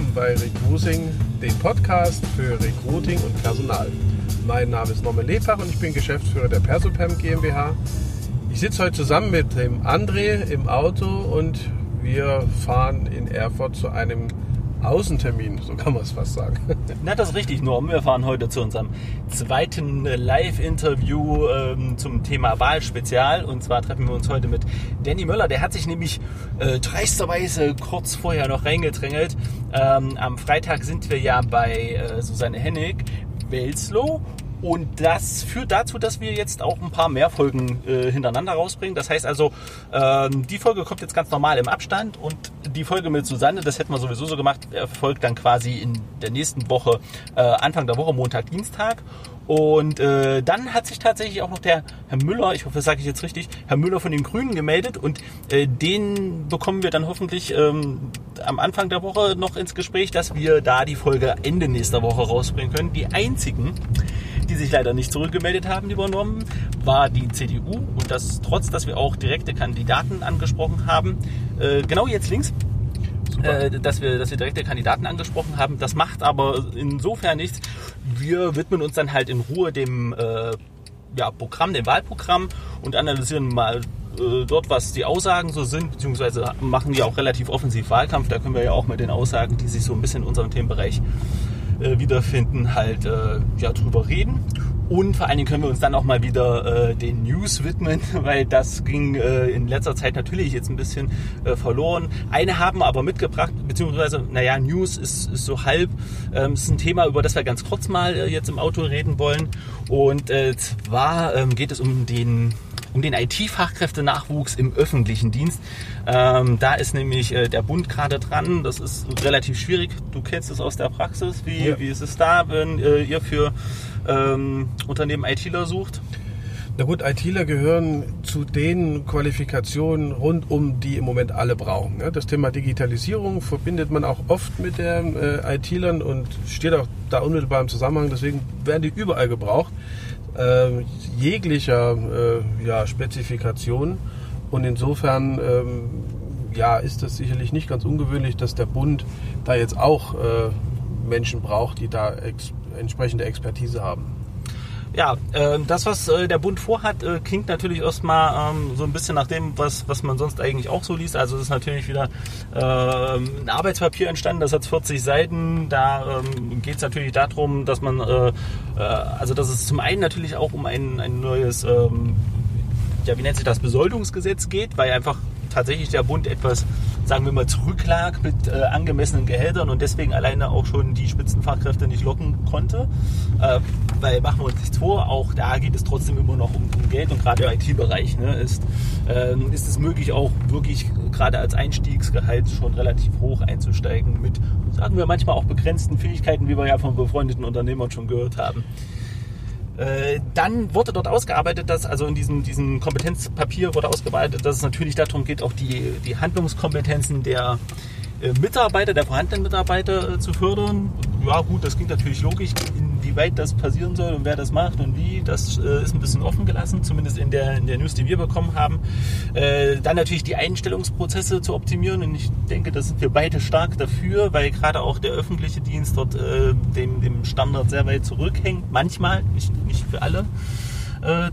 willkommen bei Recruiting, dem Podcast für Recruiting und Personal. Mein Name ist Norman Lepach und ich bin Geschäftsführer der Persopem GmbH. Ich sitze heute zusammen mit dem André im Auto und wir fahren in Erfurt zu einem Außentermin, so kann man es fast sagen. Na, das ist richtig, Norm. Wir fahren heute zu unserem zweiten äh, Live-Interview ähm, zum Thema Wahlspezial. Und zwar treffen wir uns heute mit Danny Möller. Der hat sich nämlich äh, dreisterweise kurz vorher noch reingedrängelt. Ähm, am Freitag sind wir ja bei äh, Susanne Hennig, Welslow und das führt dazu, dass wir jetzt auch ein paar mehr Folgen äh, hintereinander rausbringen. Das heißt also, ähm, die Folge kommt jetzt ganz normal im Abstand und die Folge mit Susanne, das hätten wir sowieso so gemacht, erfolgt dann quasi in der nächsten Woche, äh, Anfang der Woche, Montag, Dienstag. Und äh, dann hat sich tatsächlich auch noch der Herr Müller, ich hoffe, das sage ich jetzt richtig, Herr Müller von den Grünen gemeldet und äh, den bekommen wir dann hoffentlich ähm, am Anfang der Woche noch ins Gespräch, dass wir da die Folge Ende nächster Woche rausbringen können. Die einzigen, die sich leider nicht zurückgemeldet haben, die übernommen, war die CDU und das trotz, dass wir auch direkte Kandidaten angesprochen haben. Äh, genau jetzt links. Äh, dass, wir, dass wir direkte Kandidaten angesprochen haben. Das macht aber insofern nichts. Wir widmen uns dann halt in Ruhe dem äh, ja, Programm, dem Wahlprogramm und analysieren mal äh, dort, was die Aussagen so sind, beziehungsweise machen die auch relativ offensiv Wahlkampf. Da können wir ja auch mit den Aussagen, die sich so ein bisschen in unserem Themenbereich äh, wiederfinden, halt äh, ja, drüber reden. Und vor allen Dingen können wir uns dann auch mal wieder äh, den News widmen, weil das ging äh, in letzter Zeit natürlich jetzt ein bisschen äh, verloren. Eine haben aber mitgebracht, beziehungsweise, naja, News ist, ist so halb. Ähm, ist ein Thema, über das wir ganz kurz mal äh, jetzt im Auto reden wollen. Und äh, zwar ähm, geht es um den um den IT-Fachkräftenachwuchs im öffentlichen Dienst. Ähm, da ist nämlich äh, der Bund gerade dran. Das ist relativ schwierig. Du kennst es aus der Praxis. Wie, ja. wie ist es da, wenn äh, ihr für ähm, Unternehmen ITler sucht? Na gut, ITler gehören zu den Qualifikationen rund um die im Moment alle brauchen. Das Thema Digitalisierung verbindet man auch oft mit den äh, ITlern und steht auch da unmittelbar im Zusammenhang. Deswegen werden die überall gebraucht äh, jeglicher äh, ja, Spezifikation. Und insofern ähm, ja, ist das sicherlich nicht ganz ungewöhnlich, dass der Bund da jetzt auch äh, Menschen braucht, die da ex entsprechende Expertise haben. Ja, äh, das, was äh, der Bund vorhat, äh, klingt natürlich erstmal ähm, so ein bisschen nach dem, was, was man sonst eigentlich auch so liest. Also es ist natürlich wieder ähm, ein Arbeitspapier entstanden, das hat 40 Seiten. Da ähm, geht es natürlich darum, dass man, äh, äh, also dass es zum einen natürlich auch um ein, ein neues, ähm, ja, wie nennt sich das, Besoldungsgesetz geht, weil einfach tatsächlich der Bund etwas sagen wir mal, zurücklag mit äh, angemessenen Gehältern und deswegen alleine auch schon die Spitzenfachkräfte nicht locken konnte. Äh, weil machen wir uns nichts vor, auch da geht es trotzdem immer noch um, um Geld und gerade im IT-Bereich ne, ist, äh, ist es möglich, auch wirklich gerade als Einstiegsgehalt schon relativ hoch einzusteigen mit, sagen wir manchmal auch begrenzten Fähigkeiten, wie wir ja von befreundeten Unternehmern schon gehört haben. Äh, dann wurde dort ausgearbeitet, dass, also in diesem, diesem Kompetenzpapier wurde ausgearbeitet, dass es natürlich darum geht, auch die, die Handlungskompetenzen der äh, Mitarbeiter, der vorhandenen Mitarbeiter äh, zu fördern. Ja gut, das klingt natürlich logisch. Inwieweit das passieren soll und wer das macht und wie, das äh, ist ein bisschen offen gelassen, zumindest in der, in der News, die wir bekommen haben. dann natürlich die Einstellungsprozesse zu optimieren und ich denke, da sind wir beide stark dafür, weil gerade auch der öffentliche Dienst dort dem, dem Standard sehr weit zurückhängt. Manchmal, nicht, nicht für alle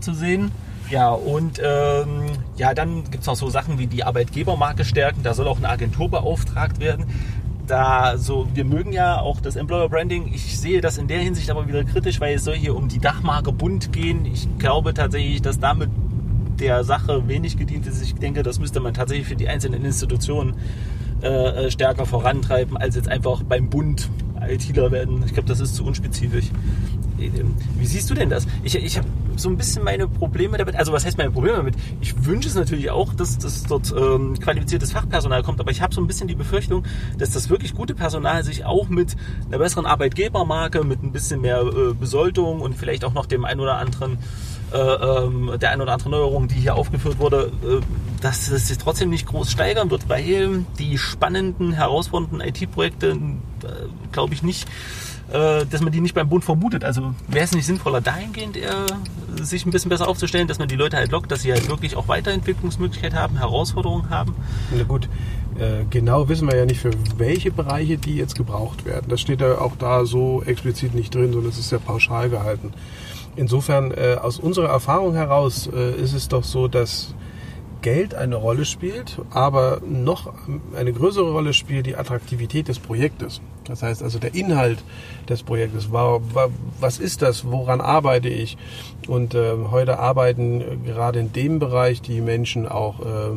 zu sehen. Ja, und ähm, ja, dann gibt es noch so Sachen wie die Arbeitgebermarke stärken. Da soll auch eine Agentur beauftragt werden. Da so, wir mögen ja auch das Employer Branding. Ich sehe das in der Hinsicht aber wieder kritisch, weil es soll hier um die Dachmarke Bund gehen. Ich glaube tatsächlich, dass damit der Sache wenig gedient ist. Ich denke, das müsste man tatsächlich für die einzelnen Institutionen äh, äh stärker vorantreiben, als jetzt einfach beim Bund ITler werden. Ich glaube, das ist zu unspezifisch. Wie siehst du denn das? Ich, ich habe so ein bisschen meine Probleme damit. Also was heißt meine Probleme damit? Ich wünsche es natürlich auch, dass, dass dort ähm, qualifiziertes Fachpersonal kommt, aber ich habe so ein bisschen die Befürchtung, dass das wirklich gute Personal sich auch mit einer besseren Arbeitgebermarke, mit ein bisschen mehr äh, Besoldung und vielleicht auch noch dem ein oder anderen äh, ähm, der ein oder andere Neuerung, die hier aufgeführt wurde, äh, dass es sich trotzdem nicht groß steigern wird, weil die spannenden, herausfordernden IT-Projekte, äh, glaube ich, nicht dass man die nicht beim Bund vermutet. Also wäre es nicht sinnvoller, dahingehend eher sich ein bisschen besser aufzustellen, dass man die Leute halt lockt, dass sie halt wirklich auch Weiterentwicklungsmöglichkeiten haben, Herausforderungen haben? Na gut, äh, genau wissen wir ja nicht, für welche Bereiche die jetzt gebraucht werden. Das steht ja auch da so explizit nicht drin, sondern es ist ja pauschal gehalten. Insofern, äh, aus unserer Erfahrung heraus, äh, ist es doch so, dass Geld eine Rolle spielt, aber noch eine größere Rolle spielt die Attraktivität des Projektes. Das heißt also der Inhalt des Projektes. Was ist das? Woran arbeite ich? Und äh, heute arbeiten gerade in dem Bereich die Menschen auch äh,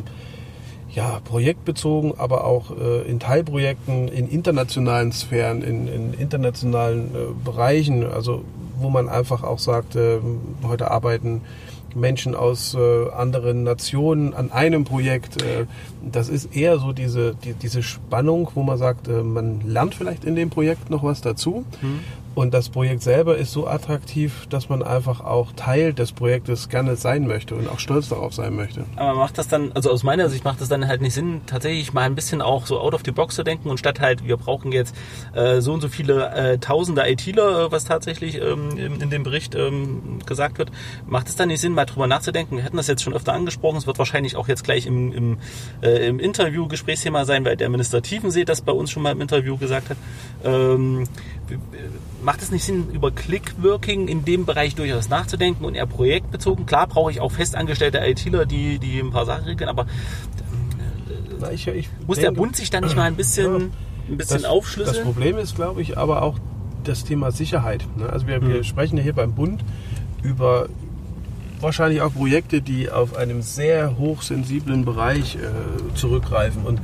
ja, projektbezogen, aber auch äh, in Teilprojekten, in internationalen Sphären, in, in internationalen äh, Bereichen, also wo man einfach auch sagt, äh, heute arbeiten Menschen aus äh, anderen Nationen an einem Projekt. Äh, das ist eher so diese, die, diese Spannung, wo man sagt, äh, man lernt vielleicht in dem Projekt noch was dazu. Mhm. Und das Projekt selber ist so attraktiv, dass man einfach auch Teil des Projektes gerne sein möchte und auch stolz darauf sein möchte. Aber macht das dann, also aus meiner Sicht macht das dann halt nicht Sinn, tatsächlich mal ein bisschen auch so out of the box zu denken und statt halt, wir brauchen jetzt äh, so und so viele äh, tausende ITler, äh, was tatsächlich ähm, in, in, dem Bericht ähm, gesagt wird, macht es dann nicht Sinn, mal drüber nachzudenken? Wir hatten das jetzt schon öfter angesprochen, es wird wahrscheinlich auch jetzt gleich im, im, äh, im Interview Gesprächsthema sein, weil der Minister Tiefensee das bei uns schon mal im Interview gesagt hat. Ähm, macht es nicht Sinn, über Click-Working in dem Bereich durchaus nachzudenken und eher projektbezogen? Klar brauche ich auch festangestellte ITler, die, die ein paar Sachen regeln, aber äh, ich, ich muss denke, der Bund sich dann nicht mal ein bisschen, ja, ein bisschen das, aufschlüsseln? Das Problem ist, glaube ich, aber auch das Thema Sicherheit. Ne? Also wir, hm. wir sprechen ja hier beim Bund über wahrscheinlich auch Projekte, die auf einem sehr hochsensiblen Bereich äh, zurückgreifen. Und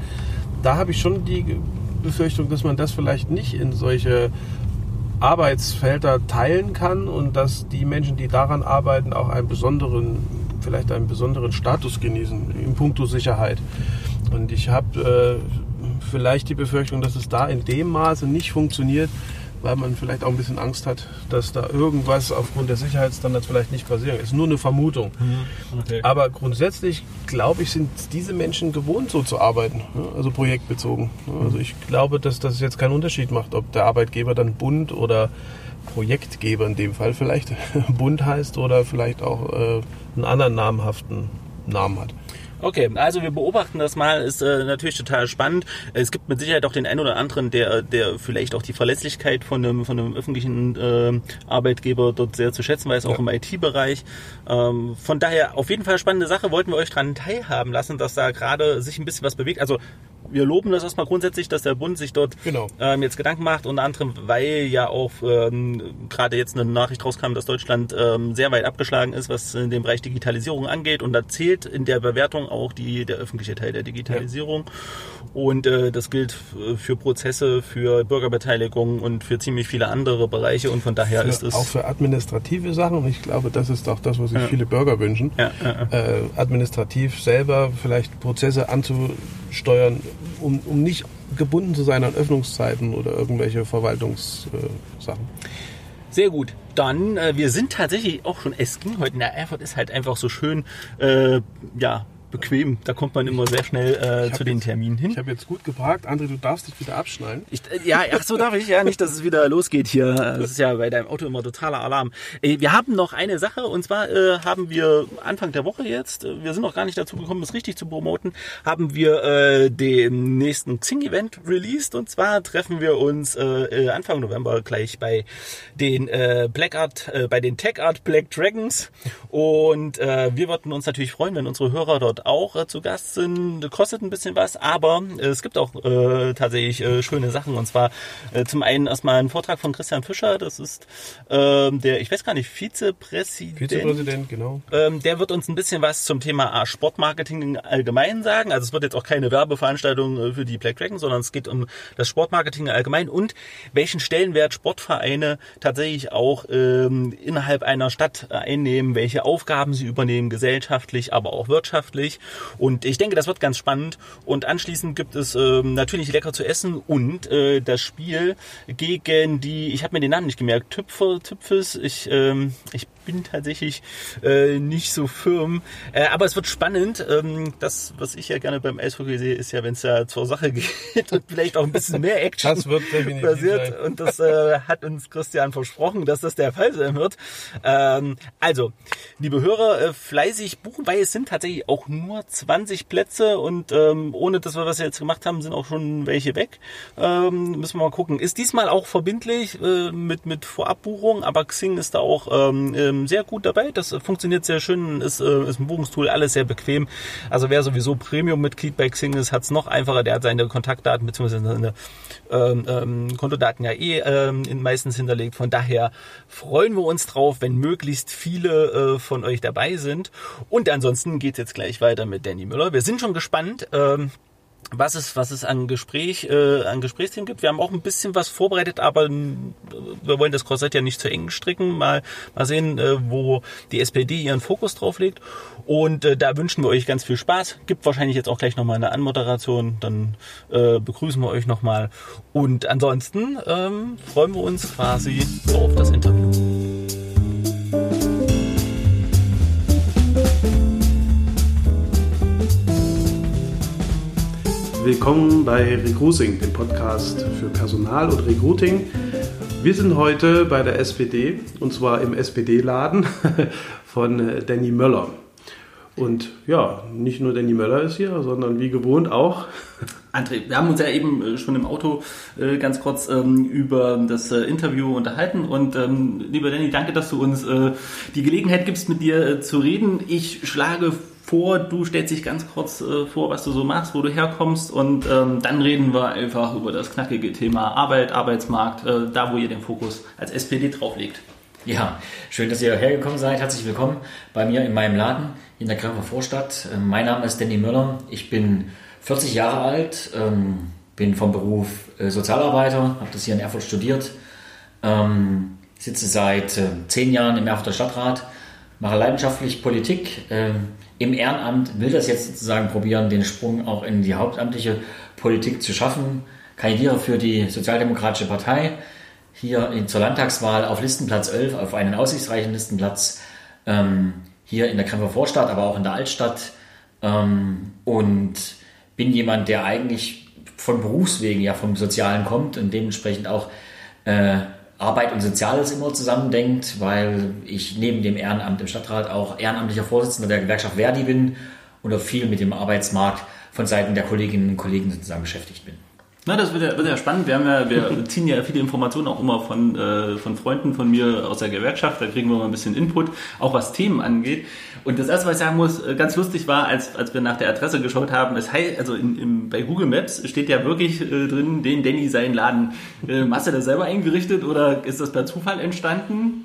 da habe ich schon die Befürchtung, dass man das vielleicht nicht in solche Arbeitsfelder teilen kann und dass die Menschen, die daran arbeiten, auch einen besonderen, vielleicht einen besonderen Status genießen in puncto Sicherheit. Und ich habe äh, vielleicht die Befürchtung, dass es da in dem Maße nicht funktioniert, weil man vielleicht auch ein bisschen Angst hat, dass da irgendwas aufgrund der Sicherheitsstandards vielleicht nicht passiert. Ist nur eine Vermutung. Mhm. Okay. Aber grundsätzlich, glaube ich, sind diese Menschen gewohnt, so zu arbeiten, also projektbezogen. Also ich glaube, dass das jetzt keinen Unterschied macht, ob der Arbeitgeber dann Bund oder Projektgeber in dem Fall vielleicht Bund heißt oder vielleicht auch äh, einen anderen namhaften Namen hat. Okay, also wir beobachten das mal, ist äh, natürlich total spannend. Es gibt mit Sicherheit auch den einen oder anderen, der, der vielleicht auch die Verlässlichkeit von einem, von einem öffentlichen äh, Arbeitgeber dort sehr zu schätzen weiß, auch ja. im IT-Bereich. Ähm, von daher auf jeden Fall spannende Sache, wollten wir euch dran teilhaben lassen, dass da gerade sich ein bisschen was bewegt. Also wir loben das erstmal grundsätzlich, dass der Bund sich dort genau. ähm, jetzt Gedanken macht, unter anderem, weil ja auch ähm, gerade jetzt eine Nachricht rauskam, dass Deutschland ähm, sehr weit abgeschlagen ist, was in dem Bereich Digitalisierung angeht. Und da zählt in der Bewertung auch die, der öffentliche Teil der Digitalisierung. Ja. Und äh, das gilt für Prozesse, für Bürgerbeteiligung und für ziemlich viele andere Bereiche. Und von daher für, ist es. Auch für administrative Sachen. Und ich glaube, das ist auch das, was sich ja. viele Bürger wünschen. Ja, äh, administrativ selber vielleicht Prozesse anzusteuern, um, um nicht gebunden zu sein an Öffnungszeiten oder irgendwelche Verwaltungssachen. Sehr gut. Dann, äh, wir sind tatsächlich auch schon, es heute in der Erfurt, ist halt einfach so schön, äh, ja, bequem. Da kommt man immer sehr schnell äh, zu den Terminen hin. Ich habe jetzt gut geparkt. André, du darfst dich wieder abschneiden. Ich, äh, ja, ach so darf ich. Ja, nicht, dass es wieder losgeht hier. Das ist ja bei deinem Auto immer totaler Alarm. Äh, wir haben noch eine Sache und zwar äh, haben wir Anfang der Woche jetzt, wir sind noch gar nicht dazu gekommen, es richtig zu promoten, haben wir äh, den nächsten Xing-Event released und zwar treffen wir uns Anfang November gleich bei den äh, Black Art, äh, bei den Tech Art Black Dragons und äh, wir würden uns natürlich freuen, wenn unsere Hörer dort dort auch äh, zu Gast sind. Kostet ein bisschen was, aber äh, es gibt auch äh, tatsächlich äh, schöne Sachen. Und zwar äh, zum einen erstmal ein Vortrag von Christian Fischer. Das ist ähm, der, ich weiß gar nicht, Vizepräsident. Vizepräsident, genau. Ähm, der wird uns ein bisschen was zum Thema Sportmarketing allgemein sagen. Also es wird jetzt auch keine Werbeveranstaltung äh, für die Black Dragon, sondern es geht um das Sportmarketing allgemein und welchen Stellenwert Sportvereine tatsächlich auch ähm, innerhalb einer Stadt einnehmen, welche Aufgaben sie übernehmen, gesellschaftlich, aber auch wirtschaftlich natürlich. Und ich denke, das wird ganz spannend. Und anschließend gibt es ähm, natürlich lecker zu essen und äh, das Spiel gegen die, ich habe mir den Namen nicht gemerkt, Tüpfer, Tüpfes, ich, ähm, ich bin tatsächlich äh, nicht so firm. Äh, aber es wird spannend. Ähm, das, was ich ja gerne beim Eishockey sehe, ist ja, wenn es da zur Sache geht und vielleicht auch ein bisschen mehr Action das wird passiert. Sein. Und das äh, hat uns Christian versprochen, dass das der Fall sein wird. Ähm, also, liebe Hörer, äh, fleißig buchen, weil es sind tatsächlich auch nur 20 Plätze und ähm, ohne das, was wir jetzt gemacht haben, sind auch schon welche weg. Ähm, müssen wir mal gucken. Ist diesmal auch verbindlich äh, mit, mit Vorabbuchung, aber Xing ist da auch ähm, ähm, sehr gut dabei. Das funktioniert sehr schön, ist, äh, ist ein Buchungstool, alles sehr bequem. Also wer sowieso Premium-Mitglied bei Xing ist, hat es noch einfacher. Der hat seine Kontaktdaten bzw. seine ähm, ähm, Kontodaten ja eh ähm, meistens hinterlegt. Von daher freuen wir uns drauf, wenn möglichst viele äh, von euch dabei sind. Und ansonsten geht es jetzt gleich weiter mit Danny Müller. Wir sind schon gespannt. Ähm, was es, was es an Gespräch, äh, an Gesprächsthemen gibt. Wir haben auch ein bisschen was vorbereitet, aber wir wollen das Korsett ja nicht zu eng stricken. Mal, mal sehen, äh, wo die SPD ihren Fokus drauf legt. Und äh, da wünschen wir euch ganz viel Spaß. Gibt wahrscheinlich jetzt auch gleich nochmal eine Anmoderation. Dann äh, begrüßen wir euch nochmal. Und ansonsten ähm, freuen wir uns quasi auf das Interview. Willkommen bei Recruiting, dem Podcast für Personal und Recruiting. Wir sind heute bei der SPD und zwar im SPD-Laden von Danny Möller. Und ja, nicht nur Danny Möller ist hier, sondern wie gewohnt auch. André, wir haben uns ja eben äh, schon im Auto äh, ganz kurz ähm, über das äh, Interview unterhalten. Und ähm, lieber Danny, danke, dass du uns die Gelegenheit gibst, mit dir zu reden. Ich schlage vor, du stellst dich ganz kurz äh, vor, was du so machst, wo du herkommst und ähm, dann reden wir einfach über das knackige Thema Arbeit, Arbeitsmarkt, äh, da wo ihr den Fokus als SPD drauflegt. Ja, schön, dass ihr hergekommen seid. Herzlich willkommen bei mir in meinem Laden in der Grafer Vorstadt. Ähm, mein Name ist Danny Müller. Ich bin 40 Jahre alt, ähm, bin vom Beruf äh, Sozialarbeiter, habe das hier in Erfurt studiert, ähm, sitze seit äh, zehn Jahren im Erfurter Stadtrat, mache leidenschaftlich Politik, ähm, im Ehrenamt will das jetzt sozusagen probieren, den Sprung auch in die hauptamtliche Politik zu schaffen. Kandidiere für die Sozialdemokratische Partei hier zur Landtagswahl auf Listenplatz 11, auf einen aussichtsreichen Listenplatz ähm, hier in der Kremper Vorstadt, aber auch in der Altstadt. Ähm, und bin jemand, der eigentlich von Berufswegen ja vom Sozialen kommt und dementsprechend auch äh, Arbeit und Soziales immer zusammendenkt, weil ich neben dem Ehrenamt im Stadtrat auch ehrenamtlicher Vorsitzender der Gewerkschaft Verdi bin und auch viel mit dem Arbeitsmarkt von Seiten der Kolleginnen und Kollegen sozusagen beschäftigt bin. Na, das wird ja, wird ja spannend. Wir, haben ja, wir ziehen ja viele Informationen auch immer von, äh, von Freunden von mir aus der Gewerkschaft. Da kriegen wir mal ein bisschen Input, auch was Themen angeht. Und das erste, was ich sagen muss, äh, ganz lustig war, als, als wir nach der Adresse geschaut haben, es heißt, also in, in, bei Google Maps steht ja wirklich äh, drin, den Danny seinen Laden. Äh, hast du das selber eingerichtet oder ist das per Zufall entstanden?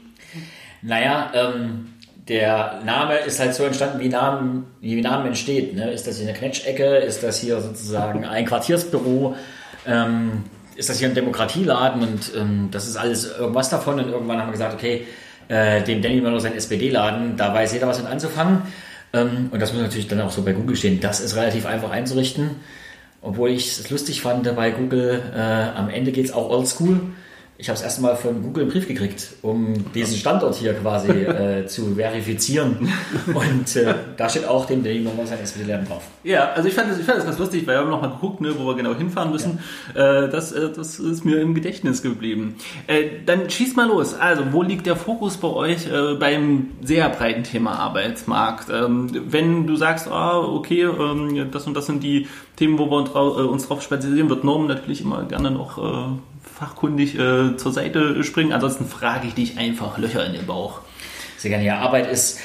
Naja, ähm, der Name ist halt so entstanden, wie Namen, wie Namen entsteht. Ne? Ist das hier eine Knetschecke? Ist das hier sozusagen ein Quartiersbüro? Ähm, ist das hier ein Demokratieladen und ähm, das ist alles irgendwas davon. Und irgendwann haben wir gesagt, okay, äh, dem Danny Möller sein SPD-Laden, da weiß jeder was mit anzufangen. Ähm, und das muss natürlich dann auch so bei Google stehen. Das ist relativ einfach einzurichten. Obwohl ich es lustig fand bei Google, äh, am Ende geht es auch oldschool ich habe es erstmal von Google einen Brief gekriegt, um diesen Standort hier quasi äh, zu verifizieren. Und äh, da steht auch dem Danny Nummer sein SPD-Lernen drauf. Ja, also ich fand, das, ich fand das ganz lustig, weil wir haben noch mal geguckt, ne, wo wir genau hinfahren müssen. Ja. Äh, das, äh, das ist mir im Gedächtnis geblieben. Äh, dann schieß mal los. Also, wo liegt der Fokus bei euch äh, beim sehr breiten Thema Arbeitsmarkt? Ähm, wenn du sagst, ah, okay, ähm, das und das sind die Themen, wo wir uns drauf spezialisieren, wird Norm natürlich immer gerne noch fachkundig äh, zur Seite springen. Ansonsten frage ich dich einfach Löcher in den Bauch. Sehr gerne. Ja, Arbeit ist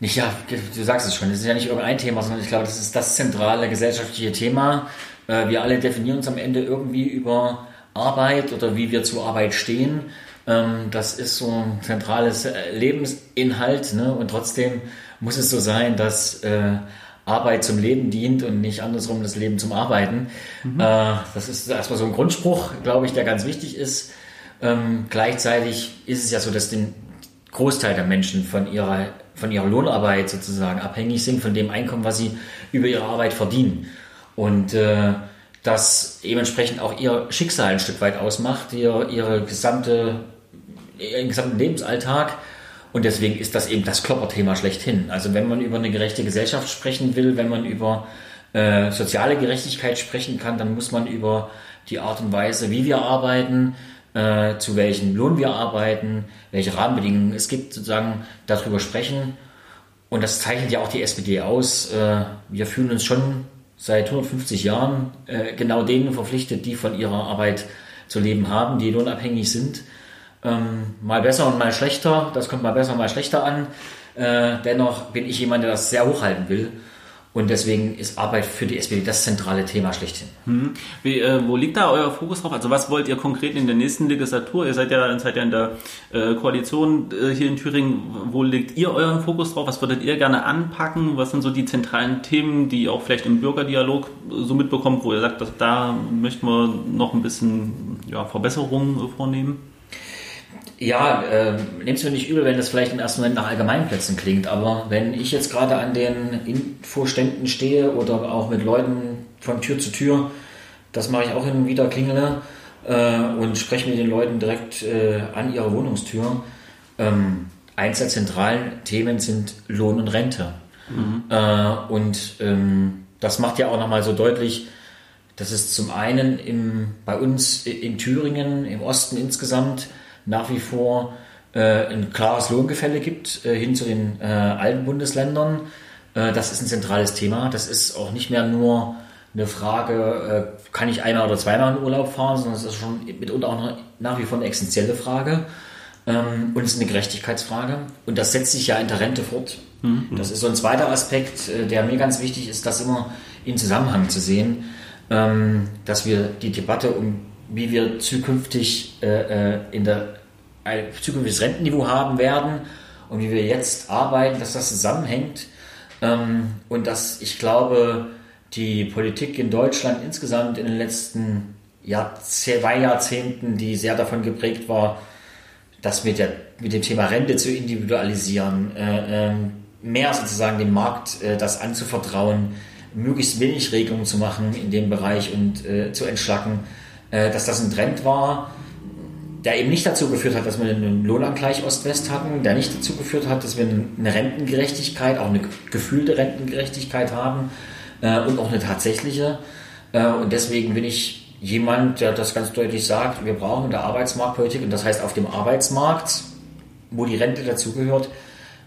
nicht, ja, du sagst es schon, es ist ja nicht irgendein Thema, sondern ich glaube, das ist das zentrale gesellschaftliche Thema. Äh, wir alle definieren uns am Ende irgendwie über Arbeit oder wie wir zur Arbeit stehen. Ähm, das ist so ein zentrales Lebensinhalt ne? und trotzdem muss es so sein, dass äh, Arbeit zum Leben dient und nicht andersrum das Leben zum Arbeiten. Mhm. Äh, das ist erstmal so ein Grundspruch, glaube ich, der ganz wichtig ist. Ähm, gleichzeitig ist es ja so, dass den Großteil der Menschen von ihrer, von ihrer Lohnarbeit sozusagen abhängig sind, von dem Einkommen, was sie über ihre Arbeit verdienen. Und äh, das dementsprechend auch ihr Schicksal ein Stück weit ausmacht, ihr, ihre gesamte, ihren gesamten Lebensalltag Und deswegen ist das eben das Klopperthema schlechthin. Also wenn man über eine gerechte Gesellschaft sprechen will, wenn man über äh, soziale Gerechtigkeit sprechen kann, dann muss man über die Art und Weise, wie wir arbeiten, äh, zu welchem Lohn wir arbeiten, welche Rahmenbedingungen es gibt, sozusagen darüber sprechen. Und das zeichnet ja auch die SPD aus. Äh, wir fühlen uns schon seit 150 Jahren äh, genau denen verpflichtet, die von ihrer Arbeit zu leben haben, die lohnabhängig sind. Ähm, mal besser und mal schlechter, das kommt mal besser, mal schlechter an. Äh, dennoch bin ich jemand, der das sehr hochhalten will. Und deswegen ist Arbeit für die SPD das zentrale Thema schlechthin. Hm. Wie, äh, wo liegt da euer Fokus drauf? Also was wollt ihr konkret in der nächsten Legislatur? Ihr seid ja, seid ja in der äh, Koalition äh, hier in Thüringen. Wo legt ihr euren Fokus drauf? Was würdet ihr gerne anpacken? Was sind so die zentralen Themen, die ihr auch vielleicht im Bürgerdialog so mitbekommt, wo ihr sagt, dass da möchten wir noch ein bisschen ja, Verbesserungen vornehmen? Ja, äh, nehmt es mir nicht übel, wenn das vielleicht im ersten Moment nach Allgemeinplätzen klingt, aber wenn ich jetzt gerade an den Infoständen stehe oder auch mit Leuten von Tür zu Tür, das mache ich auch hin und wieder, klingele äh, und spreche mit den Leuten direkt äh, an ihrer Wohnungstür. Ähm, eins der zentralen Themen sind Lohn und Rente. Mhm. Äh, und ähm, das macht ja auch nochmal so deutlich, dass es zum einen im, bei uns in Thüringen, im Osten insgesamt, nach wie vor äh, ein klares Lohngefälle gibt äh, hin zu den äh, alten Bundesländern. Das ist ein zentrales Thema. Das ist auch nicht mehr nur eine Frage, kann ich einmal oder zweimal in Urlaub fahren, sondern es ist schon mitunter auch nach wie vor eine essentielle Frage. Ähm, und es ist eine Gerechtigkeitsfrage. Und das setzt sich ja in der Rente fort. Mhm. Das ist so ein zweiter Aspekt, der mir ganz wichtig ist, das immer in Zusammenhang zu sehen, ähm, dass wir die Debatte um wie wir zukünftig äh, äh, in der, ein zukünftiges Rentenniveau haben werden und wie wir jetzt arbeiten, dass das zusammenhängt. Ähm, und dass ich glaube, die Politik in Deutschland insgesamt in den letzten Jahr, zwei Jahrzehnten, die sehr davon geprägt war, das mit, der, mit dem Thema Rente zu individualisieren, äh, äh, mehr sozusagen dem Markt äh, das anzuvertrauen, möglichst wenig Regelungen zu machen in dem Bereich und äh, zu entschlacken dass das ein Trend war, der eben nicht dazu geführt hat, dass wir einen Lohnangleich Ost-West hatten, der nicht dazu geführt hat, dass wir eine Rentengerechtigkeit, auch eine gefühlte Rentengerechtigkeit haben äh, und auch eine tatsächliche. Äh, und deswegen bin ich jemand, der das ganz deutlich sagt, wir brauchen in der Arbeitsmarktpolitik, und das heißt auf dem Arbeitsmarkt, wo die Rente dazugehört,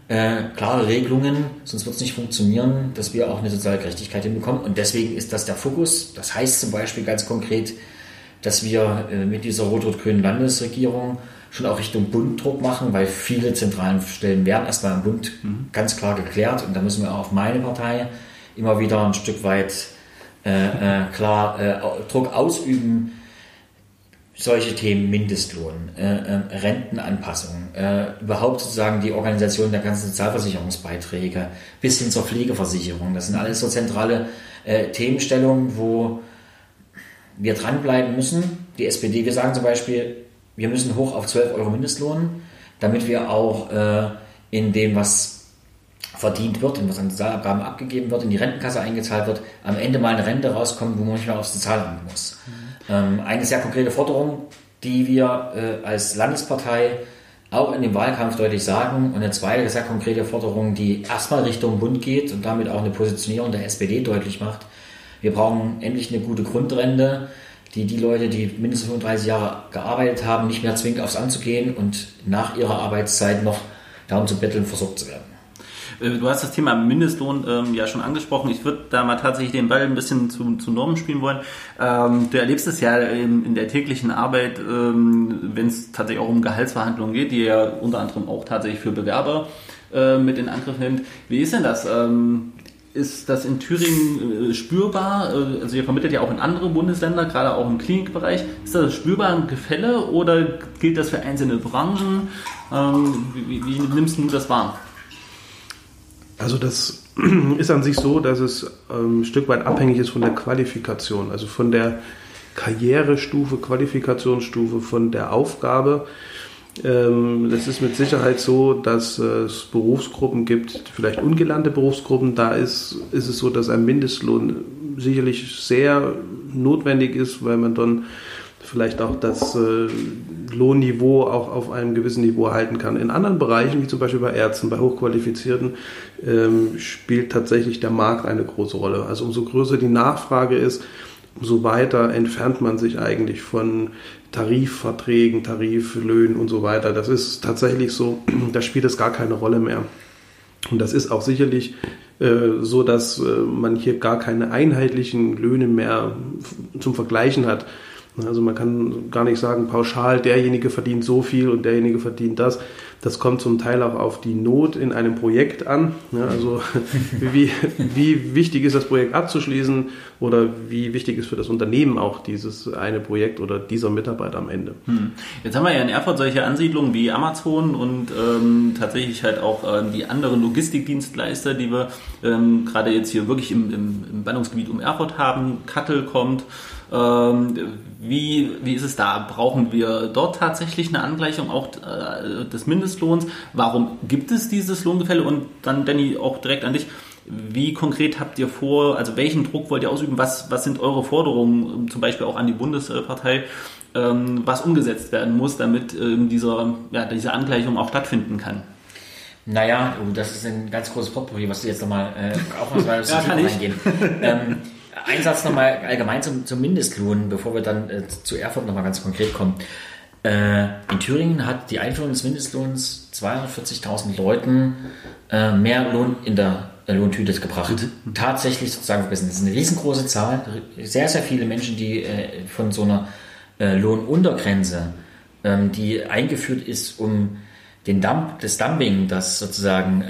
äh, klare Regelungen, sonst wird es nicht funktionieren, dass wir auch eine soziale Gerechtigkeit hinbekommen. Und deswegen ist das der Fokus. Das heißt zum Beispiel ganz konkret, dass wir äh, mit dieser rot-rot-grünen Landesregierung schon auch Richtung Bund Druck machen, weil viele zentralen Stellen werden erstmal im Bund mhm. ganz klar geklärt und da müssen wir auch auf meine Partei immer wieder ein Stück weit äh, äh, klar äh, Druck ausüben. Solche Themen, Mindestlohn, äh, äh, Rentenanpassung, überhaupt sozusagen die Organisation der ganzen Sozialversicherungsbeiträge bis hin zur Pflegeversicherung. Das sind alles so zentrale Themenstellungen, wo wir dranbleiben müssen. Die SPD, wir sagen zum Beispiel, wir müssen hoch auf 12 Euro Mindestlohn, damit wir auch äh, in dem, was verdient wird und was an Sozialabgaben abgegeben wird, in die Rentenkasse eingezahlt wird, am Ende mal eine Rente rauskommt, wo man nicht mehr aufs Sozialamt muss. Mhm. Ähm, eine sehr konkrete Forderung, die wir äh, als Landespartei auch in dem Wahlkampf deutlich sagen. Und eine zweite sehr konkrete Forderung, die erstmal Richtung Bund geht und damit auch eine Positionierung der SPD deutlich macht, wir brauchen endlich eine gute Grundrente, die die Leute, die mindestens 35 Jahre gearbeitet haben, nicht mehr zwingt, aufs Anzugehen und nach ihrer Arbeitszeit noch darum zu betteln, versorgt zu werden. Äh, du hast das Thema Mindestlohn ähm, ja schon angesprochen. Ich würde da mal tatsächlich den Ball ein bisschen zu, zu Normen spielen wollen. Ähm, du erlebst es ja in, in der täglichen Arbeit, ähm, wenn es tatsächlich auch um Gehaltsverhandlungen geht, die ja unter anderem auch tatsächlich für Bewerber äh, mit in Angriff nimmt. Wie ist denn das? Ist das in Thüringen äh, spürbar? Äh, also ihr vermittelt ja auch in andere Bundesländer, gerade auch im Klinikbereich. Ist das spürbar ein Gefälle oder gilt das für einzelne Branchen? Ähm, wie, wie, nimmst du das wahr? Also das ist an sich so, dass es ähm, ein Stück weit abhängig ist von der Qualifikation, also von der Karrierestufe, Qualifikationsstufe, von der Aufgabe. Ähm, das ist mit Sicherheit so, dass es Berufsgruppen gibt, vielleicht ungelernte Berufsgruppen. Da ist, ist es so, dass ein Mindestlohn sicherlich sehr notwendig ist, weil man dann vielleicht auch das äh, Lohnniveau auch auf einem gewissen Niveau halten kann. In anderen Bereichen, wie zum Beispiel bei Ärzten, bei Hochqualifizierten, ähm, spielt tatsächlich der Markt eine große Rolle. Also umso größer die Nachfrage ist, umso weiter entfernt man sich eigentlich von Tarifverträgen, Tariflöhnen und so weiter. Das ist tatsächlich so, da spielt es gar keine Rolle mehr. Und das ist auch sicherlich äh, so, dass äh, man hier gar keine einheitlichen Löhne mehr zum Vergleichen hat. Also man kann gar nicht sagen, pauschal, derjenige verdient so viel und derjenige verdient das. Das kommt zum Teil auch auf die Not in einem Projekt an. Ja, also wie, wie wichtig ist das Projekt abzuschließen oder wie wichtig ist für das Unternehmen auch dieses eine Projekt oder dieser Mitarbeiter am Ende. Hm. Jetzt haben wir ja in Erfurt solche Ansiedlungen wie Amazon und ähm, tatsächlich halt auch ähm, die anderen Logistikdienstleister, die wir ähm, gerade jetzt hier wirklich im, im, im Ballungsgebiet um Erfurt haben. Kattel kommt. Ähm, wie, wie ist es da? Brauchen wir dort tatsächlich eine Angleichung auch äh, des Mindestlohns? Warum gibt es dieses Lohngefälle? Und dann, Danny, auch direkt an dich. Wie konkret habt ihr vor, also welchen Druck wollt ihr ausüben? Was, was sind eure Forderungen, zum Beispiel auch an die Bundespartei, ähm, was umgesetzt werden muss, damit ähm, dieser, ja, diese Angleichung auch stattfinden kann? Naja, oh, das ist ein ganz großes Potpourri, was du jetzt nochmal äh, auch mal ja, reingehen. ähm, ein Satz nochmal allgemein zum, zum Mindestlohn, bevor wir dann äh, zu Erfurt nochmal ganz konkret kommen. Äh, in Thüringen hat die Einführung des Mindestlohns 240.000 Leuten äh, mehr Lohn in der äh, Lohntüte gebracht. Mhm. Tatsächlich sozusagen verbissen. Das ist eine riesengroße Zahl. Sehr, sehr viele Menschen, die äh, von so einer äh, Lohnuntergrenze, ähm, die eingeführt ist, um den Dump, das Dumping, das sozusagen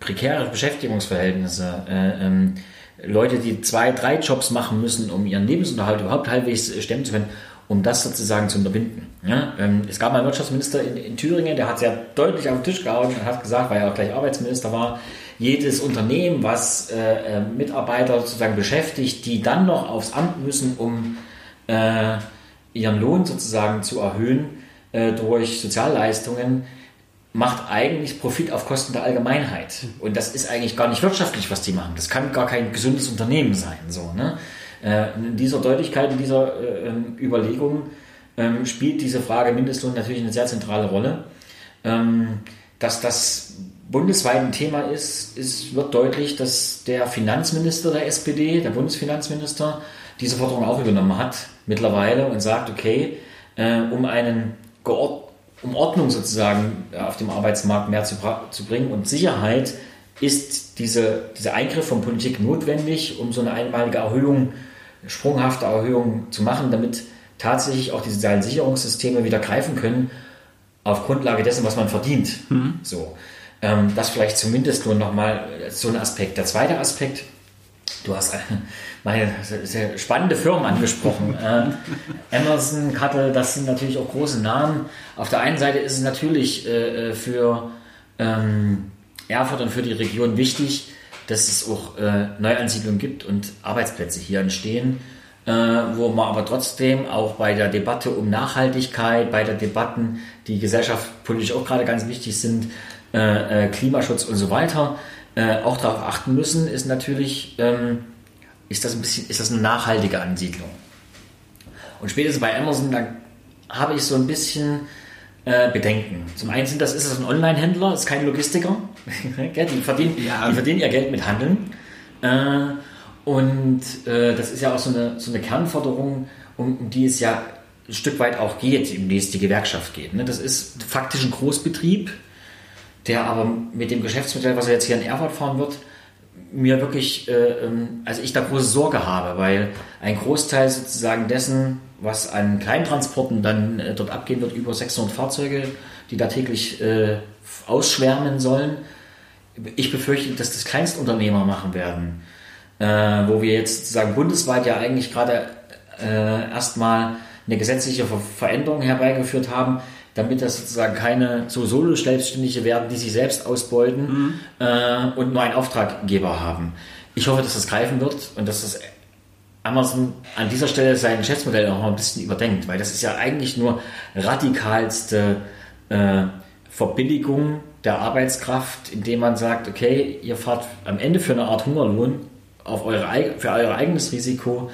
prekäre Beschäftigungsverhältnisse ähm, Leute, die zwei, drei Jobs machen müssen, um ihren Lebensunterhalt überhaupt halbwegs stemmen zu können, um das sozusagen zu unterbinden. Ja, ähm, es gab mal einen Wirtschaftsminister in, in, Thüringen, der hat sehr deutlich auf den Tisch gehauen und hat gesagt, weil er auch gleich Arbeitsminister war, jedes Unternehmen, was äh, äh Mitarbeiter sozusagen beschäftigt, die dann noch aufs Amt müssen, um äh, ihren Lohn sozusagen zu erhöhen äh, durch Sozialleistungen, macht eigentlich Profit auf Kosten der Allgemeinheit. Und das ist eigentlich gar nicht wirtschaftlich, was die machen. Das kann gar kein gesundes Unternehmen sein. So, ne? Äh, in dieser Deutlichkeit, in dieser äh, ähm, Überlegung ähm, spielt diese Frage Mindestlohn natürlich eine sehr zentrale Rolle. Ähm, dass das bundesweit ein Thema ist, ist, wird deutlich, dass der Finanzminister der SPD, der Bundesfinanzminister, diese Forderung auch übernommen hat mittlerweile und sagt, okay, äh, um einen geordneten um Ordnung sozusagen äh, auf dem Arbeitsmarkt mehr zu, zu bringen und Sicherheit ist diese, dieser Eingriff von Politik notwendig, um so eine einmalige Erhöhung, sprunghafte Erhöhung zu machen, damit tatsächlich auch die sozialen Sicherungssysteme wieder greifen können auf Grundlage dessen, was man verdient. Mhm. So. Ähm, das vielleicht zumindest nur nochmal so ein Aspekt. Der zweite Aspekt, du hast meine sehr spannende Firmen angesprochen. äh, Emerson, Cuttle, das sind natürlich auch große Namen. Auf der einen Seite ist es natürlich äh, äh, für ähm, Erfurt und für die Region wichtig, dass es auch äh, Neuansiedlungen gibt und Arbeitsplätze hier entstehen, äh, wo man aber trotzdem auch bei der Debatte um Nachhaltigkeit, bei der Debatten, die gesellschaftspolitisch auch gerade ganz wichtig sind, äh, Klimaschutz und so weiter, auch darauf achten müssen, ist natürlich ähm, ist das ein bisschen, ist das eine nachhaltige Ansiedlung. Und spätestens bei Amazon, da habe ich so ein bisschen äh, Bedenken. Zum einen sind das, ist das ein Online-Händler, ist kein Logistiker. die, verdienen, ja. die verdienen ihr Geld mit Handeln. Äh, und äh, das ist ja auch so eine, so eine Kernforderung, um, um, die es ja ein Stück weit auch geht, um die es die Gewerkschaft geht. Ne? Das ist faktisch ein Großbetrieb, der aber mit dem Geschäftsmodell, was er jetzt hier in Erfurt fahren wird, mir wirklich, äh, ähm, also ich da große Sorge habe, weil ein Großteil sozusagen dessen, was an Kleintransporten dann äh, dort abgehen wird, über 600 Fahrzeuge, die da täglich äh, ausschwärmen sollen, ich befürchte, dass das Kleinstunternehmer machen werden, äh, wo wir jetzt sozusagen bundesweit ja eigentlich gerade äh, erstmal eine gesetzliche Ver Veränderung herbeigeführt haben, damit das sozusagen keine so Solo-Selbstständige werden, die sich selbst ausbeuten mhm. äh, und nur einen Auftraggeber haben. Ich hoffe, dass das greifen wird und dass das Amazon an dieser Stelle sein Geschäftsmodell auch mal ein bisschen überdenkt, weil das ist ja eigentlich nur radikalste äh, Verbilligung der Arbeitskraft, indem man sagt, okay, ihr fahrt am Ende für eine Art Hungerlohn auf eure, für euer eigenes Risiko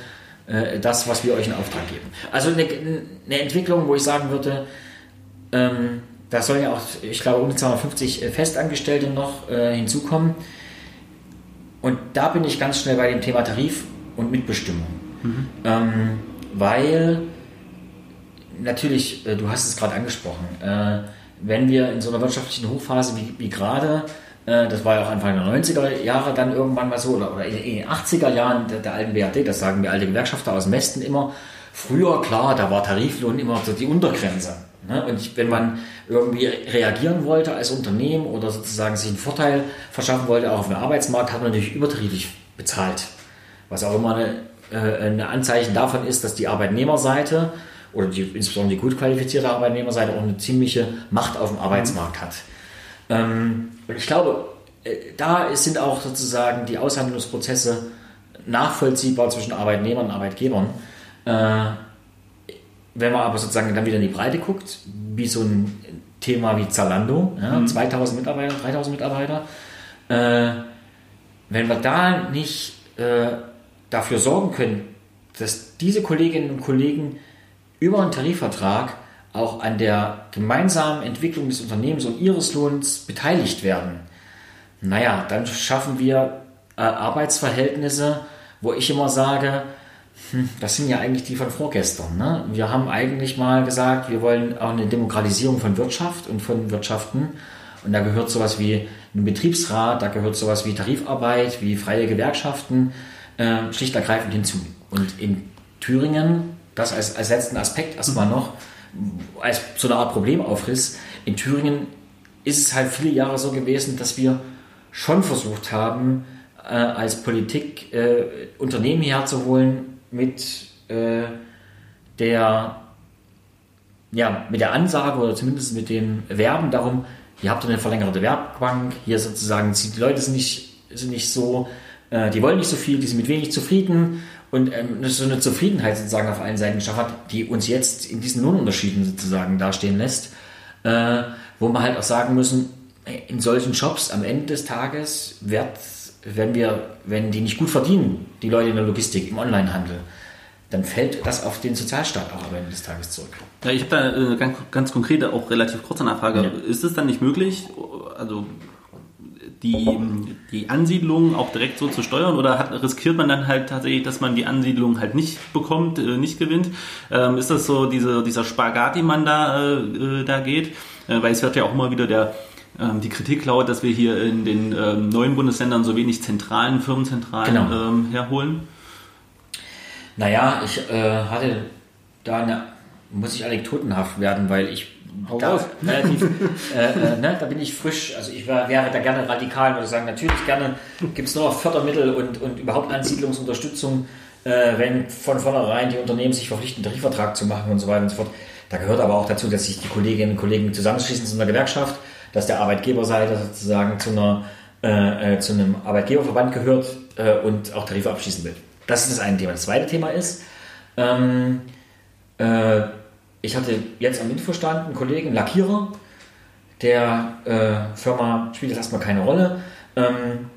äh, das, was wir euch in Auftrag geben. Also eine, eine Entwicklung, wo ich sagen würde, ähm, da sollen ja auch, ich glaube, um 250 Festangestellte noch äh, hinzukommen. Und da bin ich ganz schnell bei dem Thema Tarif und Mitbestimmung. Mhm. Ähm, weil natürlich, äh, du hast es gerade angesprochen, äh, wenn wir in so einer wirtschaftlichen Hochphase wie, wie gerade, äh, das war ja auch Anfang der 90er Jahre dann irgendwann mal so, oder, oder in den 80er Jahren der, der alten BRD, das sagen wir alte Gewerkschafter aus dem Westen immer, früher, klar, da war Tariflohn immer so die Untergrenze. Ne? Und wenn man irgendwie reagieren wollte als Unternehmen oder sozusagen sich einen Vorteil verschaffen wollte, auch auf dem Arbeitsmarkt, hat man natürlich übertariflich bezahlt. Was auch immer äh, ein Anzeichen davon ist, dass die Arbeitnehmerseite oder die, insbesondere die gut qualifizierte Arbeitnehmerseite auch eine ziemliche Macht auf dem Arbeitsmarkt hat. Ähm, und ich glaube, äh, da sind auch sozusagen die Aushandlungsprozesse nachvollziehbar zwischen Arbeitnehmern und Arbeitgebern. Äh, wenn man aber sozusagen dann wieder in die Breite guckt, wie so ein Thema wie Zalando, ja, mhm. 2000 Mitarbeiter, 3000 Mitarbeiter, äh, wenn wir da nicht äh, dafür sorgen können, dass diese Kolleginnen und Kollegen über einen Tarifvertrag auch an der gemeinsamen Entwicklung des Unternehmens und ihres Lohns beteiligt werden, naja, dann schaffen wir äh, Arbeitsverhältnisse, wo ich immer sage, das sind ja eigentlich die von vorgestern. Ne? Wir haben eigentlich mal gesagt, wir wollen auch eine Demokratisierung von Wirtschaft und von Wirtschaften. Und da gehört sowas wie ein Betriebsrat, da gehört sowas wie Tarifarbeit, wie freie Gewerkschaften äh, schlicht ergreifend hinzu. Und in Thüringen das als, als letzten Aspekt erstmal noch, als so eine Art Problemaufriss. In Thüringen ist es halt viele Jahre so gewesen, dass wir schon versucht haben, äh, als Politik äh, Unternehmen herzuholen mit äh, der ja, mit der Ansage oder zumindest mit dem Werben darum, ihr habt eine verlängerte Werkbank, hier sozusagen, die Leute sind nicht, sind nicht so, äh, die wollen nicht so viel, die sind mit wenig zufrieden. Und ähm, so eine Zufriedenheit sozusagen auf allen Seiten geschaffen hat, die uns jetzt in diesen Lohnunterschieden sozusagen dastehen lässt, äh, wo wir halt auch sagen müssen, in solchen Jobs am Ende des Tages wird, wenn wir, wenn die nicht gut verdienen, die Leute in der Logistik, im Onlinehandel, dann fällt das auf den Sozialstaat auch am Ende des Tages zurück. Ja, ich habe da äh, ganz, ganz konkrete, auch relativ kurze Nachfrage. Ja. Ist es dann nicht möglich, also die, die Ansiedlung auch direkt so zu steuern oder hat, riskiert man dann halt tatsächlich, dass man die Ansiedlung halt nicht bekommt, äh, nicht gewinnt? Ähm, ist das so diese, dieser Spagat, den man da, äh, da geht? Äh, weil es wird ja auch immer wieder der, die Kritik laut, dass wir hier in den ähm, neuen Bundesländern so wenig zentralen Firmenzentralen genau. ähm, herholen. Naja, ich äh, hatte da eine, muss ich anekdotenhaft werden, weil ich Hau da, relativ, äh, äh, ne, da bin ich frisch. Also ich wär, wäre da gerne radikal, würde sagen, natürlich gerne gibt es nur noch Fördermittel und, und überhaupt Ansiedlungsunterstützung, äh, wenn von vornherein die Unternehmen sich verpflichten, einen Tarifvertrag zu machen und so weiter und so fort. Da gehört aber auch dazu, dass sich die Kolleginnen und Kollegen zusammenschließen zu einer Gewerkschaft, dass der Arbeitgeberseite sozusagen zu, einer, äh, äh, zu einem Arbeitgeberverband gehört äh, und auch Tarife abschließen will. Das ist das eine Thema. Das zweite Thema ist, ähm, äh, ich hatte jetzt am Mitverstand einen Kollegen, Lackierer, der äh, Firma spielt jetzt erstmal keine Rolle. Ähm,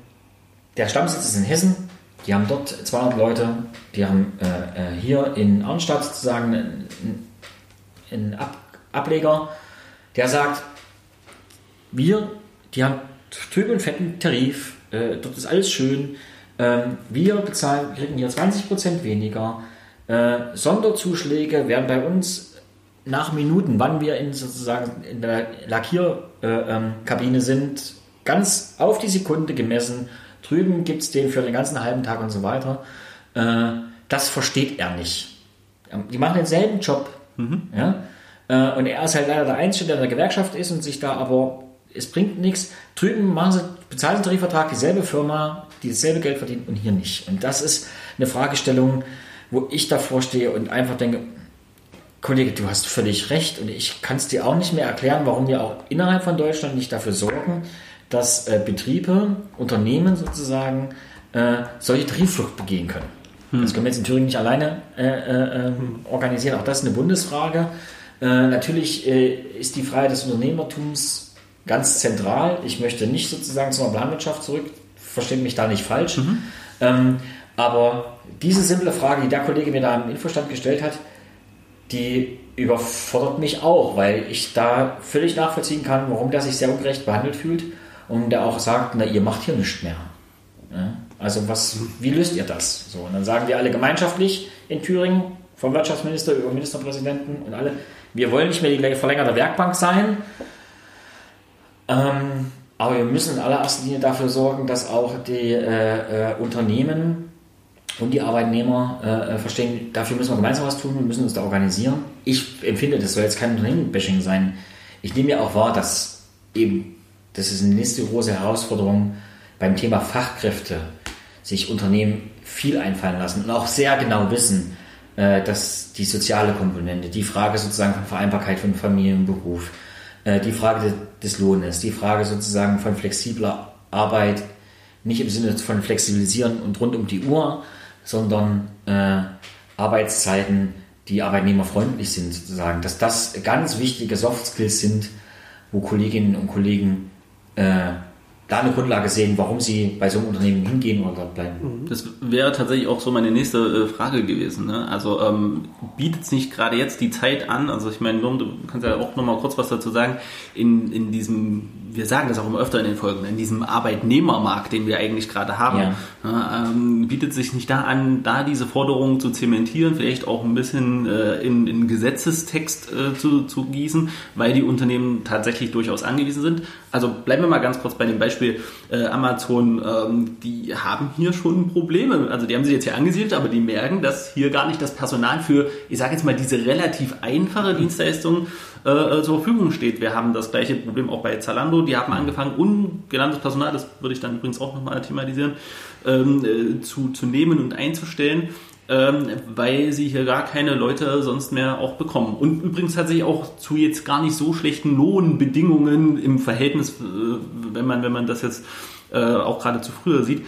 der Stammsitz ist in Hessen. Die haben dort 200 Leute. Die haben äh, äh, hier in Arnstadt sozusagen einen, einen Ab Ableger, der sagt, wir, die haben drüben einen fetten Tarif, äh, dort ist alles schön. Ähm, wir bezahlen, kriegen hier 20% weniger. Äh, Sonderzuschläge werden bei uns nach Minuten, wann wir in sozusagen in der Lackierkabine äh, sind, ganz auf die Sekunde gemessen. Drüben gibt es den für den ganzen halben Tag und so weiter. Äh, das versteht er nicht. Die machen denselben Job. Mhm. Ja? Äh, und er ist halt leider der Einzige, der in der Gewerkschaft ist und sich da aber, es bringt nichts. Drüben machen sie, bezahlen einen Tarifvertrag, dieselbe Firma, die dasselbe Geld verdient und hier nicht. Und das ist eine Fragestellung, wo ich davor stehe und einfach denke, Kollege, du hast völlig recht und ich kann es dir auch nicht mehr erklären, warum wir auch innerhalb von Deutschland nicht dafür sorgen, dass äh, Betriebe, Unternehmen sozusagen äh, solche Tarifflucht begehen können. Hm. Das können wir jetzt in Thüringen nicht alleine äh, äh ähm, organisieren. Auch das ist eine Bundesfrage. Äh, natürlich äh, ist die Freiheit des Unternehmertums ganz zentral. Ich möchte nicht sozusagen zu einer Planwirtschaft zurück. Verstehe mich da nicht falsch. Mhm. Ähm, Aber diese simple Frage, die der Kollege mir da im Infostand gestellt hat, die überfordert mich auch, weil ich da völlig nachvollziehen kann, warum der sich sehr ungerecht behandelt fühlt und der auch sagt, na, ihr macht hier nichts mehr. Ja? Also was, wie löst ihr das? So, und dann sagen wir alle gemeinschaftlich in Thüringen, vom Wirtschaftsminister über Ministerpräsidenten und alle, wir wollen nicht mehr die verlängerte Werkbank sein, ähm, aber wir müssen in allererster Linie dafür sorgen, dass auch die äh, äh, Unternehmen und die Arbeitnehmer äh, äh, verstehen, dafür müssen wir gemeinsam was tun, wir müssen uns da organisieren. Ich empfinde, das soll jetzt kein Unternehmen-Bashing sein. Ich nehme ja auch wahr, dass eben, das ist eine nächste große Herausforderung beim Thema Fachkräfte, sich Unternehmen viel einfallen lassen und auch sehr genau wissen, äh, dass die soziale Komponente, die Frage sozusagen von Vereinbarkeit von Familie und Beruf, die Frage des Lohnes, die Frage sozusagen von flexibler Arbeit, nicht im Sinne von flexibilisieren und rund um die Uhr, sondern äh, Arbeitszeiten, die arbeitnehmerfreundlich sind, sozusagen. Dass das ganz wichtige Soft Skills sind, wo Kolleginnen und Kollegen äh, da eine Grundlage sehen, warum sie bei so einem Unternehmen hingehen oder dort bleiben. Mhm. Das wäre tatsächlich auch so meine nächste äh, Frage gewesen. Ne? Also ähm, bietet es nicht gerade jetzt die Zeit an, also ich meine, du kannst ja auch nochmal kurz was dazu sagen, in, in diesem wir sagen das auch immer öfter in den Folgen, in diesem Arbeitnehmermarkt, den wir eigentlich gerade haben, ja. Ja, ähm, bietet sich nicht da an, da diese Forderungen zu zementieren, vielleicht auch ein bisschen äh, in, in Gesetzestext äh, zu, zu gießen, weil die Unternehmen tatsächlich durchaus angewiesen sind. Also bleiben wir mal ganz kurz bei dem Beispiel äh, Amazon, ähm, die haben hier schon Probleme. Also die haben sich jetzt hier angesiedelt, aber die merken, dass hier gar nicht das Personal für, ich sage jetzt mal, diese relativ einfache Dienstleistung äh, äh, zur Verfügung steht. Wir haben das gleiche Problem auch bei Zalando. Die haben angefangen, ungelerntes Personal, das würde ich dann übrigens auch nochmal thematisieren, ähm, äh, zu, zu nehmen und einzustellen. Ähm, weil sie hier gar keine Leute sonst mehr auch bekommen. Und übrigens tatsächlich auch zu jetzt gar nicht so schlechten Lohnbedingungen im Verhältnis, äh, wenn man, wenn man das jetzt auch gerade zu früher sieht.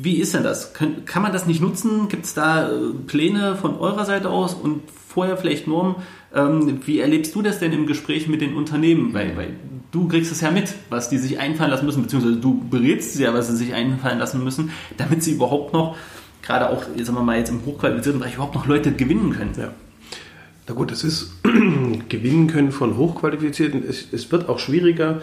Wie ist denn das? Kann, kann man das nicht nutzen? Gibt es da Pläne von eurer Seite aus und vorher vielleicht Normen? Ähm, wie erlebst du das denn im Gespräch mit den Unternehmen? Weil, weil du kriegst es ja mit, was die sich einfallen lassen müssen, beziehungsweise du berätst sie ja, was sie sich einfallen lassen müssen, damit sie überhaupt noch, gerade auch, sagen wir mal, jetzt im hochqualifizierten Bereich überhaupt noch Leute gewinnen können. Ja. Na gut, es ist gewinnen können von Hochqualifizierten. Es, es wird auch schwieriger,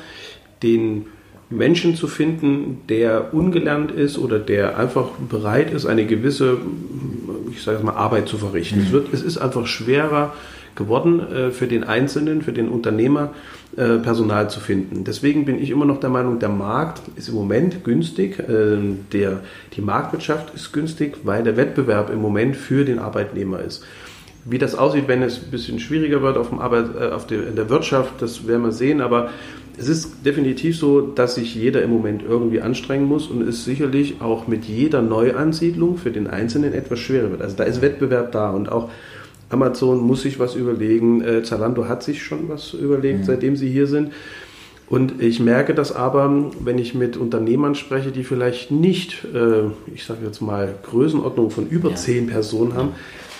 den Menschen zu finden, der ungelernt ist oder der einfach bereit ist, eine gewisse, ich sage mal, Arbeit zu verrichten. Mhm. Es, wird, es ist einfach schwerer, geworden, äh, für den Einzelnen, für den Unternehmer äh, Personal zu finden. Deswegen bin ich immer noch der Meinung, der Markt ist im Moment günstig, äh, der, die Marktwirtschaft ist günstig, weil der Wettbewerb im Moment für den Arbeitnehmer ist. Wie das aussieht, wenn es ein bisschen schwieriger wird auf, dem Arbeit, auf der, in der Wirtschaft, das werden wir sehen, aber es ist definitiv so, dass sich jeder im Moment irgendwie anstrengen muss und es sicherlich auch mit jeder Neuansiedlung für den Einzelnen etwas schwerer wird. Also da ist Wettbewerb da und auch Amazon muss sich was überlegen. Äh, Zalando hat sich schon was überlegt, mhm. seitdem sie hier sind. Und ich merke das aber, wenn ich mit Unternehmern spreche, die vielleicht nicht, äh, ich sage jetzt mal, Größenordnung von über ja. zehn Personen haben,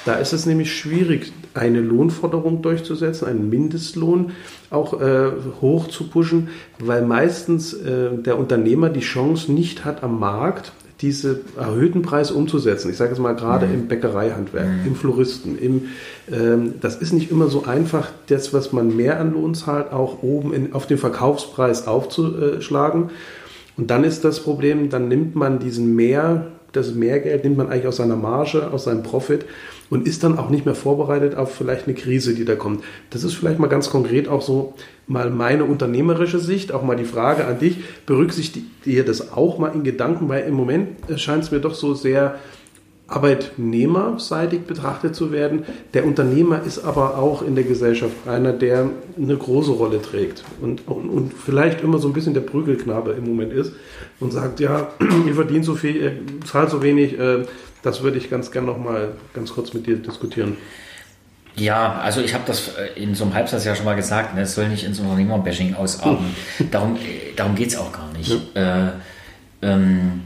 da ist es nämlich schwierig, eine Lohnforderung durchzusetzen, einen Mindestlohn auch äh, hoch zu pushen, weil meistens äh, der Unternehmer die Chance nicht hat, am Markt diese erhöhten Preise umzusetzen. Ich sage jetzt mal gerade mhm. im Bäckereihandwerk, mhm. im Floristen, im, ähm, das ist nicht immer so einfach, das, was man mehr an Lohn zahlt, auch oben in, auf den Verkaufspreis aufzuschlagen. Und dann ist das Problem, dann nimmt man diesen mehr, das Mehrgeld nimmt man eigentlich aus seiner Marge, aus seinem Profit und ist dann auch nicht mehr vorbereitet auf vielleicht eine Krise, die da kommt. Das ist vielleicht mal ganz konkret auch so mal meine unternehmerische Sicht, auch mal die Frage an dich, berücksichtigt ihr das auch mal in Gedanken, weil im Moment scheint es mir doch so sehr arbeitnehmerseitig betrachtet zu werden. Der Unternehmer ist aber auch in der Gesellschaft einer, der eine große Rolle trägt und, und, und vielleicht immer so ein bisschen der Prügelknabe im Moment ist und sagt, ja, ihr verdient so viel, ihr zahlt so wenig, äh, das würde ich ganz gern noch mal ganz kurz mit dir diskutieren. Ja, also ich habe das äh, in so einem Halbsatz ja schon mal gesagt, ne, es soll nicht ins Unternehmerbashing ausarten. darum äh, darum geht es auch gar nicht. Ja. Äh, ähm,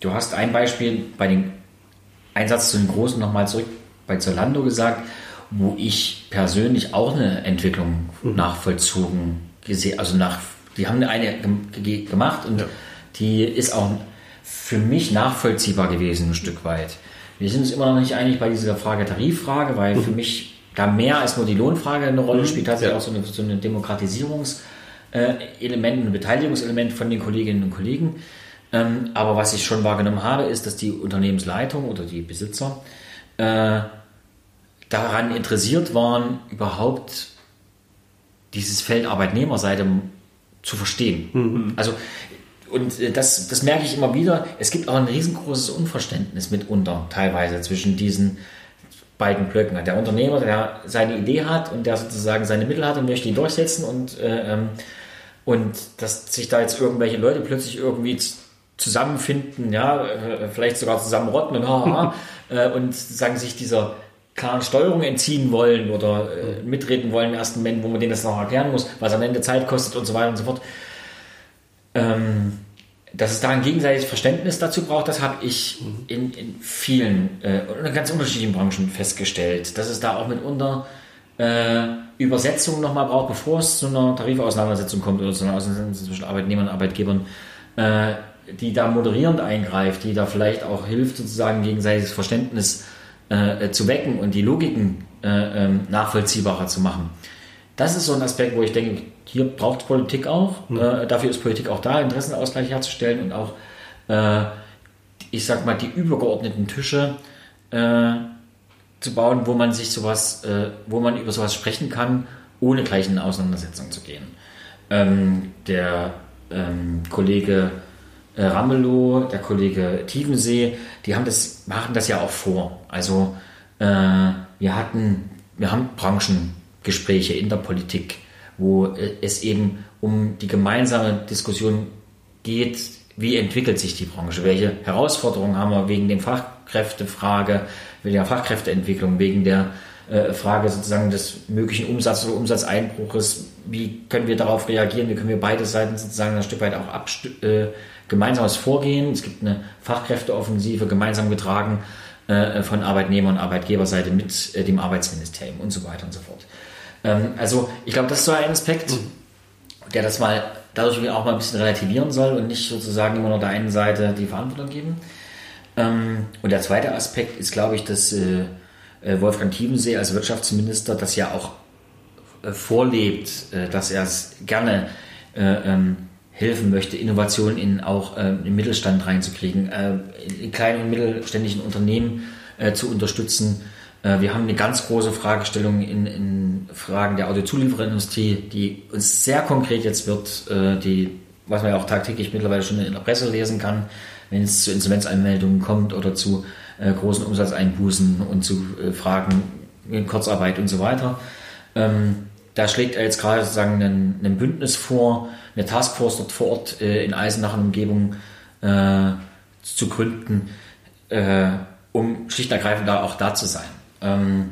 du hast ein Beispiel bei dem Einsatz zu den Großen nochmal zurück bei Zolando gesagt, wo ich persönlich auch eine Entwicklung mhm. nachvollzogen gesehen, also nach, die haben eine gemacht und ja. die ist auch für mich nachvollziehbar gewesen, ein Stück weit. Wir sind uns immer noch nicht einig bei dieser Frage Tariffrage, weil für mich da mehr als nur die Lohnfrage eine Rolle spielt, tatsächlich ja. auch so eine, so eine Demokratisierungs- Element, ein Beteiligungselement von den Kolleginnen und Kollegen. Ähm, aber was ich schon wahrgenommen habe, ist, dass die Unternehmensleitung oder die Besitzer äh, daran interessiert waren, überhaupt dieses Feld Arbeitnehmerseite zu verstehen. Mhm. Also und äh, das, das merke ich immer wieder. Es gibt auch ein riesengroßes Unverständnis mitunter teilweise zwischen diesen beiden Blöcken. Der Unternehmer, der seine Idee hat und der sozusagen seine Mittel hat und möchte die durchsetzen und, äh, ähm, und dass sich da jetzt irgendwelche Leute plötzlich irgendwie zusammenfinden, ja, äh, vielleicht sogar zusammenrotten und, haha, äh, und sagen sich dieser klaren Steuerung entziehen wollen oder äh, mitreden wollen im ersten Moment, wo man denen das noch erklären muss, was am Ende Zeit kostet und so weiter und so fort. Ähm, dass es da ein gegenseitiges Verständnis dazu braucht, das habe ich mhm. in, in vielen äh, in ganz unterschiedlichen Branchen festgestellt, dass es da auch mitunter äh, Übersetzungen nochmal braucht, bevor es zu einer Tarifauseinandersetzung kommt oder zu einer Auseinandersetzung zwischen Arbeitnehmern und Arbeitgebern, äh, die da moderierend eingreift, die da vielleicht auch hilft, sozusagen gegenseitiges Verständnis äh, zu wecken und die Logiken äh, ähm, nachvollziehbarer zu machen. Das ist so ein Aspekt, wo ich denke, hier braucht Politik auch. Mhm. Äh, dafür ist Politik auch da, Interessenausgleich herzustellen und auch, äh, ich sag mal, die übergeordneten Tische äh, zu bauen, wo man sich sowas, äh, wo man über sowas sprechen kann, ohne gleich in eine Auseinandersetzung zu gehen. Ähm, der ähm, Kollege äh, Ramelow, der Kollege Tiefensee, die haben das, machen das ja auch vor. Also äh, wir hatten, wir haben Branchengespräche in der Politik, wo äh, es eben um die gemeinsame Diskussion geht, wie entwickelt sich die Branche, welche Herausforderungen haben wir wegen der Fachkräftefrage, wegen der Fachkräfteentwicklung, wegen der äh, Frage sozusagen des möglichen Umsatz- oder Umsatzeinbruches, wie können wir darauf reagieren, wie können wir beide Seiten sozusagen ein Stück weit auch äh, gemeinsames Vorgehen. Es gibt eine Fachkräfteoffensive, gemeinsam getragen äh, von Arbeitnehmer- und Arbeitgeberseite mit äh, dem Arbeitsministerium und so weiter und so fort. Ähm, also ich glaube, das ist so ein Aspekt, mhm. der das mal dadurch auch mal ein bisschen relativieren soll und nicht sozusagen immer nur der einen Seite die Verantwortung geben. Ähm, und der zweite Aspekt ist, glaube ich, dass äh, äh Wolfgang Tiefensee als Wirtschaftsminister das ja auch äh, vorlebt, äh, dass er es gerne ähm, helfen möchte, Innovationen in auch äh, im Mittelstand reinzukriegen, äh, in kleinen und mittelständischen Unternehmen äh, zu unterstützen. Äh, wir haben eine ganz große Fragestellung in, in Fragen der Autozuliefererindustrie, die uns sehr konkret jetzt wird, äh, die, was man ja auch tagtäglich mittlerweile schon in der Presse lesen kann, wenn es zu Insolvenzanmeldungen kommt oder zu äh, großen Umsatzeinbußen und zu Fragen in Kurzarbeit und so weiter. Ähm, da schlägt er jetzt gerade sozusagen ein, Bündnis vor, eine Taskforce dort vor Ort in Eisenach und Umgebung zu gründen, um schlicht und ergreifend da auch da zu sein. Ähm,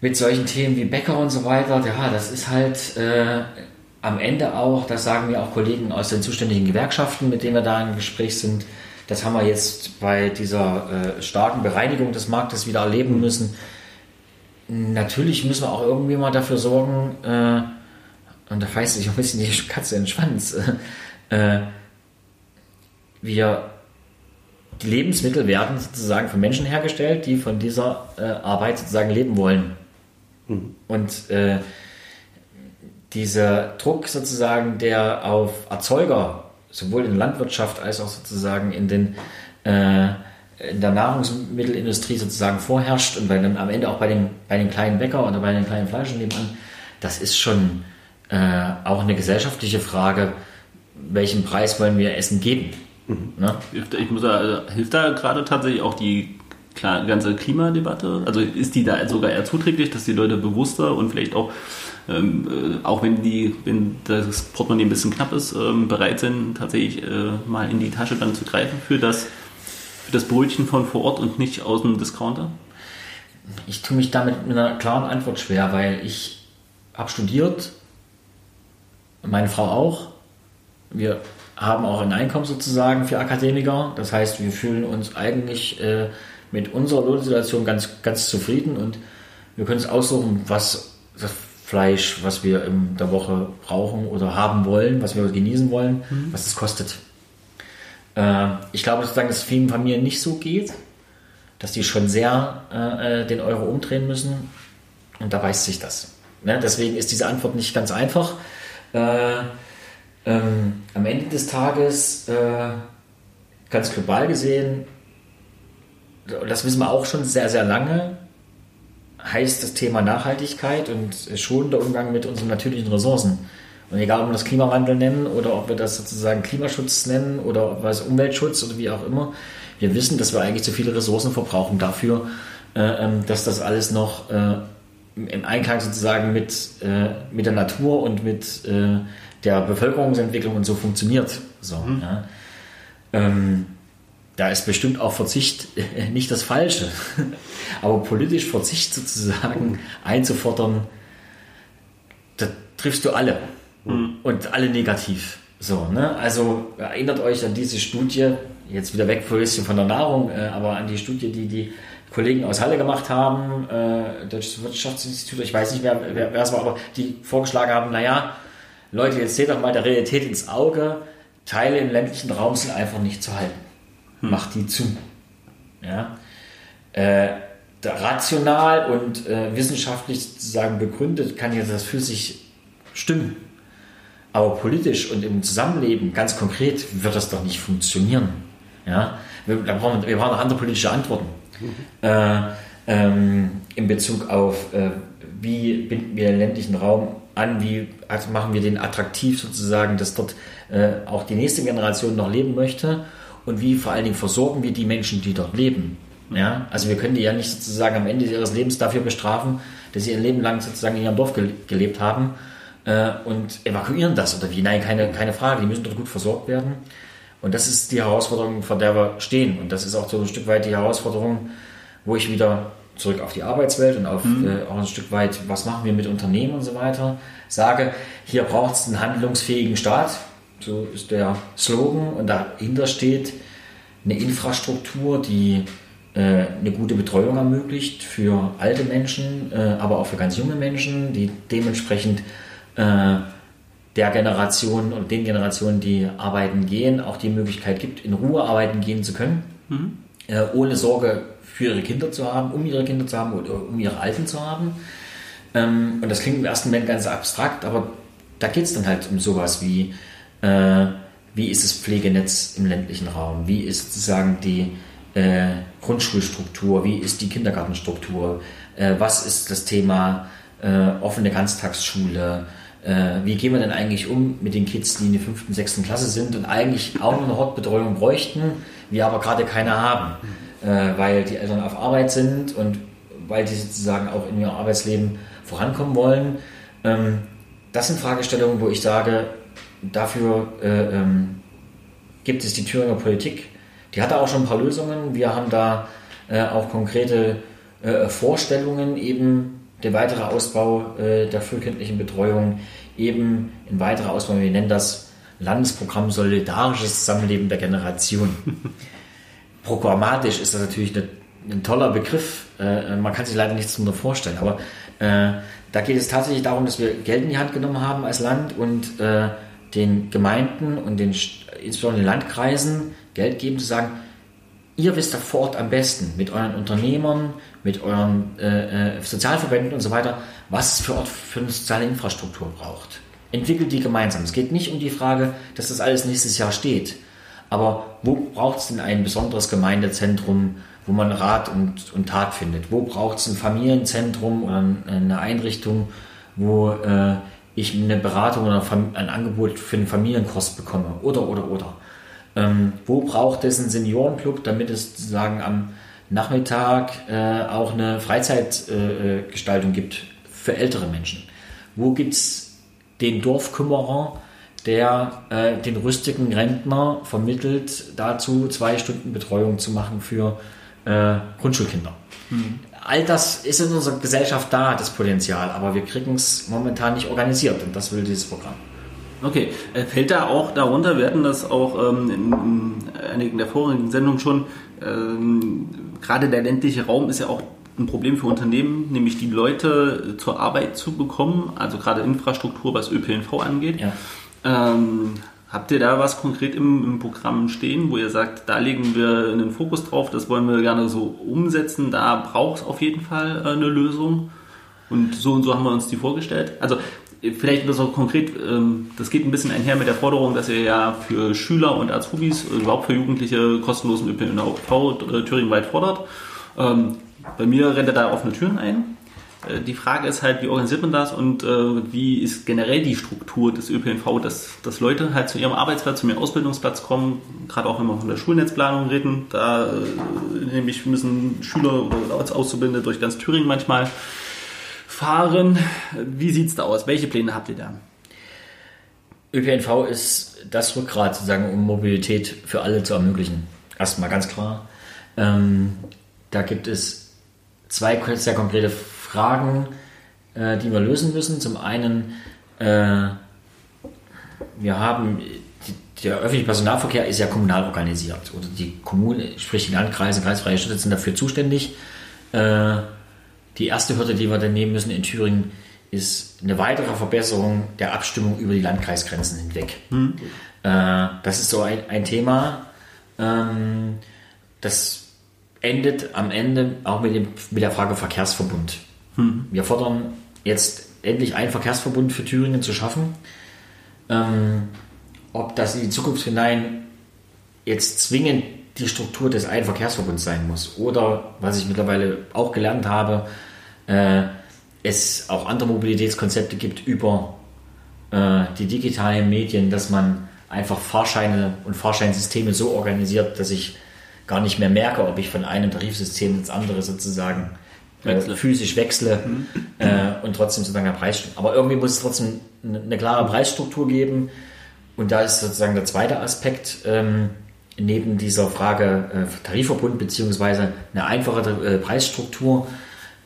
mit solchen Themen wie Bäcker und so weiter, ja, das ist halt äh, am Ende auch, das sagen mir auch Kollegen aus den zuständigen Gewerkschaften, mit denen wir da im Gespräch sind, das haben wir jetzt bei dieser äh, starken Bereinigung des Marktes wieder erleben müssen. Natürlich müssen wir auch irgendwie mal dafür sorgen, äh, und da beißt sich ein bisschen die Katze in den Schwanz, äh, wir, die Lebensmittel werden sozusagen von Menschen hergestellt, die von dieser äh, Arbeit sozusagen leben wollen. Mhm. Und äh, dieser Druck sozusagen, der auf Erzeuger, sowohl in der Landwirtschaft als auch sozusagen in den äh, in der Nahrungsmittelindustrie sozusagen vorherrscht und bei dem, am Ende auch bei dem, bei den kleinen Bäcker oder bei den kleinen Fleischen nebenan, das ist schon äh, auch eine gesellschaftliche Frage, welchen Preis wollen wir Essen geben. Mhm. Ne? Ich muss da, hilft da gerade tatsächlich auch die ganze Klimadebatte? Also ist die da sogar eher zuträglich, dass die Leute bewusster und vielleicht auch, ähm, äh, auch wenn die, wenn das Portemonnaie ein bisschen knapp ist, ähm, bereit sind, tatsächlich äh, mal in die Tasche dann zu greifen für das für das Brötchen von vor Ort und nicht aus dem Discounter? Ich tue mich damit mit einer klaren Antwort schwer, weil ich habe studiert, meine Frau auch. Wir haben auch ein Einkommen sozusagen für Akademiker. Das heißt, wir fühlen uns eigentlich äh, mit unserer Lohnsituation ganz, ganz zufrieden und wir können uns aussuchen, was das Fleisch, was wir in der Woche brauchen oder haben wollen, was wir genießen wollen, mhm. was es kostet. Äh, ich glaube sozusagen, dass es vielen Familien nicht so geht, dass die schon sehr äh, den Euro umdrehen müssen. Und da weiß sich das. Ne? Deswegen ist diese Antwort nicht ganz einfach. Äh, ähm, am Ende des Tages, äh, ganz global gesehen, das wissen wir auch schon sehr, sehr lange, heißt das Thema Nachhaltigkeit und schon der Umgang mit unseren natürlichen Ressourcen. Und egal, ob wir das Klimawandel nennen oder ob wir das sozusagen Klimaschutz nennen oder ob wir es Umweltschutz oder wie auch immer, wir wissen, dass wir eigentlich zu viele Ressourcen verbrauchen dafür, äh, ähm, dass das alles noch äh, im Einklang sozusagen mit, äh, mit der Natur und mit äh, der Bevölkerungsentwicklung und so funktioniert. So, mhm. ja. ähm, da ist bestimmt auch Verzicht nicht das Falsche. Aber politisch Verzicht sozusagen einzufordern, da triffst du alle. Mhm. Und alle negativ. So, ne? Also erinnert euch an diese Studie, jetzt wieder weg von der Nahrung, äh, aber an die Studie, die die Kollegen aus Halle gemacht haben, äh, Deutsches Wirtschaftsinstitut, ich weiß nicht mehr, wer, wer es war, aber die vorgeschlagen haben, naja, Leute, jetzt seht doch mal der Realität ins Auge, Teile im ländlichen Raum sind einfach nicht zu halten. Hm. Macht die zu. Ja? Äh, rational und äh, wissenschaftlich sozusagen begründet kann ja das für sich stimmen. Aber politisch und im Zusammenleben ganz konkret wird das doch nicht funktionieren. Ja? Wir, da brauchen, wir brauchen noch andere politische Antworten. Mhm. Äh, ähm, in Bezug auf, äh, wie binden wir den ländlichen Raum an, wie machen wir den attraktiv sozusagen, dass dort äh, auch die nächste Generation noch leben möchte und wie vor allen Dingen versorgen wir die Menschen, die dort leben. Ja? Also wir können die ja nicht sozusagen am Ende ihres Lebens dafür bestrafen, dass sie ihr Leben lang sozusagen in ihrem Dorf ge gelebt haben äh, und evakuieren das oder wie. Nein, keine, keine Frage, die müssen dort gut versorgt werden. Und das ist die Herausforderung, vor der wir stehen. Und das ist auch so ein Stück weit die Herausforderung, wo ich wieder zurück auf die Arbeitswelt und auf mhm. äh, auch ein Stück weit, was machen wir mit Unternehmen und so weiter, sage, hier braucht es einen handlungsfähigen Staat. So ist der Slogan. Und dahinter steht eine Infrastruktur, die äh, eine gute Betreuung ermöglicht für alte Menschen, äh, aber auch für ganz junge Menschen, die dementsprechend äh, der Generation und den Generationen, die arbeiten gehen, auch die Möglichkeit gibt, in Ruhe arbeiten gehen zu können, mhm. ohne Sorge für ihre Kinder zu haben, um ihre Kinder zu haben oder um ihre Alten zu haben. Ähm, und das klingt im ersten Moment ganz abstrakt, aber da geht es dann halt um sowas wie, äh, wie ist das Pflegenetz im ländlichen Raum, wie ist sozusagen die äh, Grundschulstruktur, wie ist die Kindergartenstruktur, äh, was ist das Thema äh, offene Ganztagsschule, äh, wie gehen wir denn eigentlich um mit den Kids, die in der fünften, sechsten Klasse sind und eigentlich auch noch eine Hortbetreuung bräuchten, wir aber gerade keine haben, äh, weil die Eltern auf Arbeit sind und weil die sozusagen auch in ihrem Arbeitsleben vorankommen wollen. Ähm, das sind Fragestellungen, wo ich sage, dafür äh, ähm, gibt es die Thüringer Politik. Die hatte auch schon ein paar Lösungen. Wir haben da äh, auch konkrete äh, Vorstellungen eben der weitere Ausbau äh, der frühkindlichen Betreuung, eben ein weiterer Ausbau, wir nennen das Landesprogramm Solidarisches Zusammenleben der Generation. Programmatisch ist das natürlich eine, ein toller Begriff. Äh, man kann sich leider nichts darunter vorstellen, aber äh, da geht es tatsächlich darum, dass wir Geld in die Hand genommen haben als Land und äh, den Gemeinden und den, insbesondere den Landkreisen Geld geben, zu sagen, ihr wisst da vor Ort am besten mit euren Unternehmern, mit euren äh, äh, Sozialverbänden und so weiter, was es für Ort für eine soziale Infrastruktur braucht. Entwickelt die gemeinsam. Es geht nicht um die Frage, dass das alles nächstes Jahr steht. Aber wo braucht es denn ein besonderes Gemeindezentrum, wo man Rat und, und Tat findet? Wo braucht es ein Familienzentrum oder eine Einrichtung, wo äh, ich eine Beratung oder ein Angebot für einen Familienkost bekomme? Oder, oder, oder. Ähm, wo braucht es einen Seniorenclub, damit es sozusagen am Nachmittag äh, auch eine Freizeitgestaltung äh, gibt für ältere Menschen? Wo gibt es den Dorfkümmerer, der äh, den rüstigen Rentner vermittelt, dazu zwei Stunden Betreuung zu machen für äh, Grundschulkinder? Mhm. All das ist in unserer Gesellschaft da, das Potenzial, aber wir kriegen es momentan nicht organisiert und das will dieses Programm. Okay, äh, fällt da auch darunter, wir hatten das auch ähm, in einigen der vorigen Sendungen schon, ähm, gerade der ländliche Raum ist ja auch ein Problem für Unternehmen, nämlich die Leute zur Arbeit zu bekommen, also gerade Infrastruktur, was ÖPNV angeht. Ja. Ähm, Habt ihr da was konkret im, im, Programm stehen, wo ihr sagt, da legen wir einen Fokus drauf, das wollen wir gerne so umsetzen, da braucht es auf jeden Fall äh, eine Lösung? Und so und so haben wir uns die vorgestellt. Also vielleicht nur so konkret, ähm, das geht ein bisschen einher mit der Forderung, dass ihr ja für Schüler und Azubis, äh, überhaupt für Jugendliche kostenlosen ÖPNV äh, thüringenweit fordert. Ähm, bei mir rennt er da offene Türen ein. Äh, die Frage ist halt, wie organisiert man das und äh, wie ist generell die Struktur des ÖPNV, dass, dass Leute halt zu ihrem Arbeitsplatz, zu ihrem Ausbildungsplatz kommen, gerade auch wenn wir von der Schulnetzplanung reden, da äh, nämlich müssen Schüler oder Auszubildende durch ganz Thüringen manchmal fahren. Wie sieht es da aus? Welche Pläne habt ihr da? ÖPNV ist das Rückgrat sozusagen, um Mobilität für alle zu ermöglichen. Erstmal ganz klar. Ähm, da gibt es zwei sehr konkrete Fragen, äh, die wir lösen müssen. Zum einen, äh, wir haben, die, der öffentliche Personalverkehr ist ja kommunal organisiert. Oder die Kommune, sprich die Landkreise, kreisfreie Städte sind dafür zuständig. Äh, die erste Hürde, die wir dann nehmen müssen in Thüringen, ist eine weitere Verbesserung der Abstimmung über die Landkreisgrenzen hinweg. Hm. Äh, das ist so ein, ein Thema. Ähm, das endet am Ende auch mit, dem, mit der Frage Verkehrsverbund. Hm. Wir fordern jetzt endlich einen Verkehrsverbund für Thüringen zu schaffen. Ähm, ob das in die Zukunft hinein jetzt zwingend die Struktur des einen Verkehrsverbunds sein muss oder, was ich mittlerweile auch gelernt habe, äh, es auch andere Mobilitätskonzepte gibt über äh, die digitalen Medien, dass man einfach Fahrscheine und Fahrscheinsysteme so organisiert, dass ich gar nicht mehr merke, ob ich von einem Tarifsystem ins andere sozusagen wechsle. physisch wechsle mhm. äh, und trotzdem sozusagen der Preis. Aber irgendwie muss es trotzdem eine klare Preisstruktur geben. Und da ist sozusagen der zweite Aspekt ähm, neben dieser Frage äh, Tarifverbund beziehungsweise eine einfache äh, Preisstruktur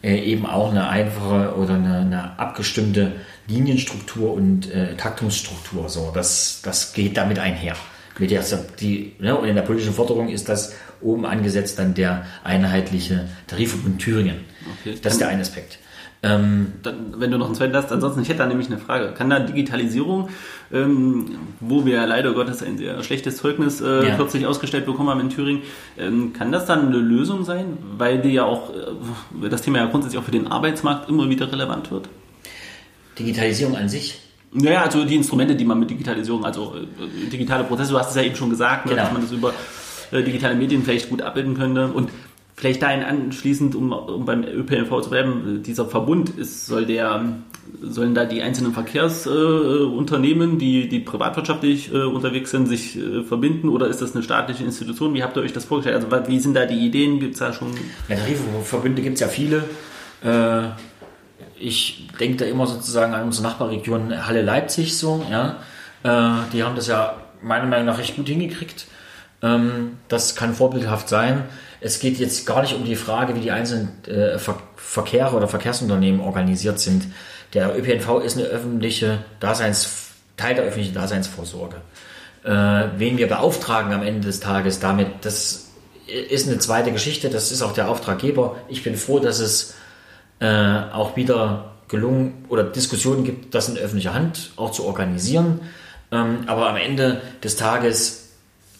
äh, eben auch eine einfache oder eine, eine abgestimmte Linienstruktur und äh, Taktungsstruktur. So, das, das geht damit einher. Mit der, die, ne, und in der politischen Forderung ist das oben angesetzt dann der einheitliche Tarifverbund Thüringen. Okay. Das ist der eine Aspekt. Ähm, dann, wenn du noch einen zweiten hast, ansonsten, ich hätte da nämlich eine Frage. Kann da Digitalisierung, ähm, wo wir leider Gottes ein sehr schlechtes Zeugnis äh, ja. kürzlich ausgestellt bekommen haben in Thüringen, ähm, kann das dann eine Lösung sein? Weil die ja auch, äh, das Thema ja grundsätzlich auch für den Arbeitsmarkt immer wieder relevant wird? Digitalisierung an sich? Naja, also die Instrumente, die man mit Digitalisierung, also äh, digitale Prozesse, du hast es ja eben schon gesagt, ne, genau. dass man das über äh, digitale Medien vielleicht gut abbilden könnte. Und vielleicht dahin anschließend, um, um beim ÖPNV zu bleiben, dieser Verbund ist, soll der, sollen da die einzelnen Verkehrsunternehmen, äh, die, die privatwirtschaftlich äh, unterwegs sind, sich äh, verbinden oder ist das eine staatliche Institution? Wie habt ihr euch das vorgestellt? Also wie sind da die Ideen? Gibt es da schon? Ja, Tarifverbünde gibt es ja viele. Äh, ich denke da immer sozusagen an unsere Nachbarregion Halle Leipzig so, ja. Äh, die haben das ja meiner Meinung nach recht gut hingekriegt. Ähm, das kann vorbildhaft sein. Es geht jetzt gar nicht um die Frage, wie die einzelnen äh, Ver Verkehre oder Verkehrsunternehmen organisiert sind. Der ÖPNV ist eine öffentliche Daseins, Teil der öffentlichen Daseinsvorsorge. Äh, wen wir beauftragen am Ende des Tages damit, das ist eine zweite Geschichte. Das ist auch der Auftraggeber. Ich bin froh, dass es äh, auch wieder gelungen oder Diskussionen gibt, das in öffentlicher Hand auch zu organisieren. Ähm, aber am Ende des Tages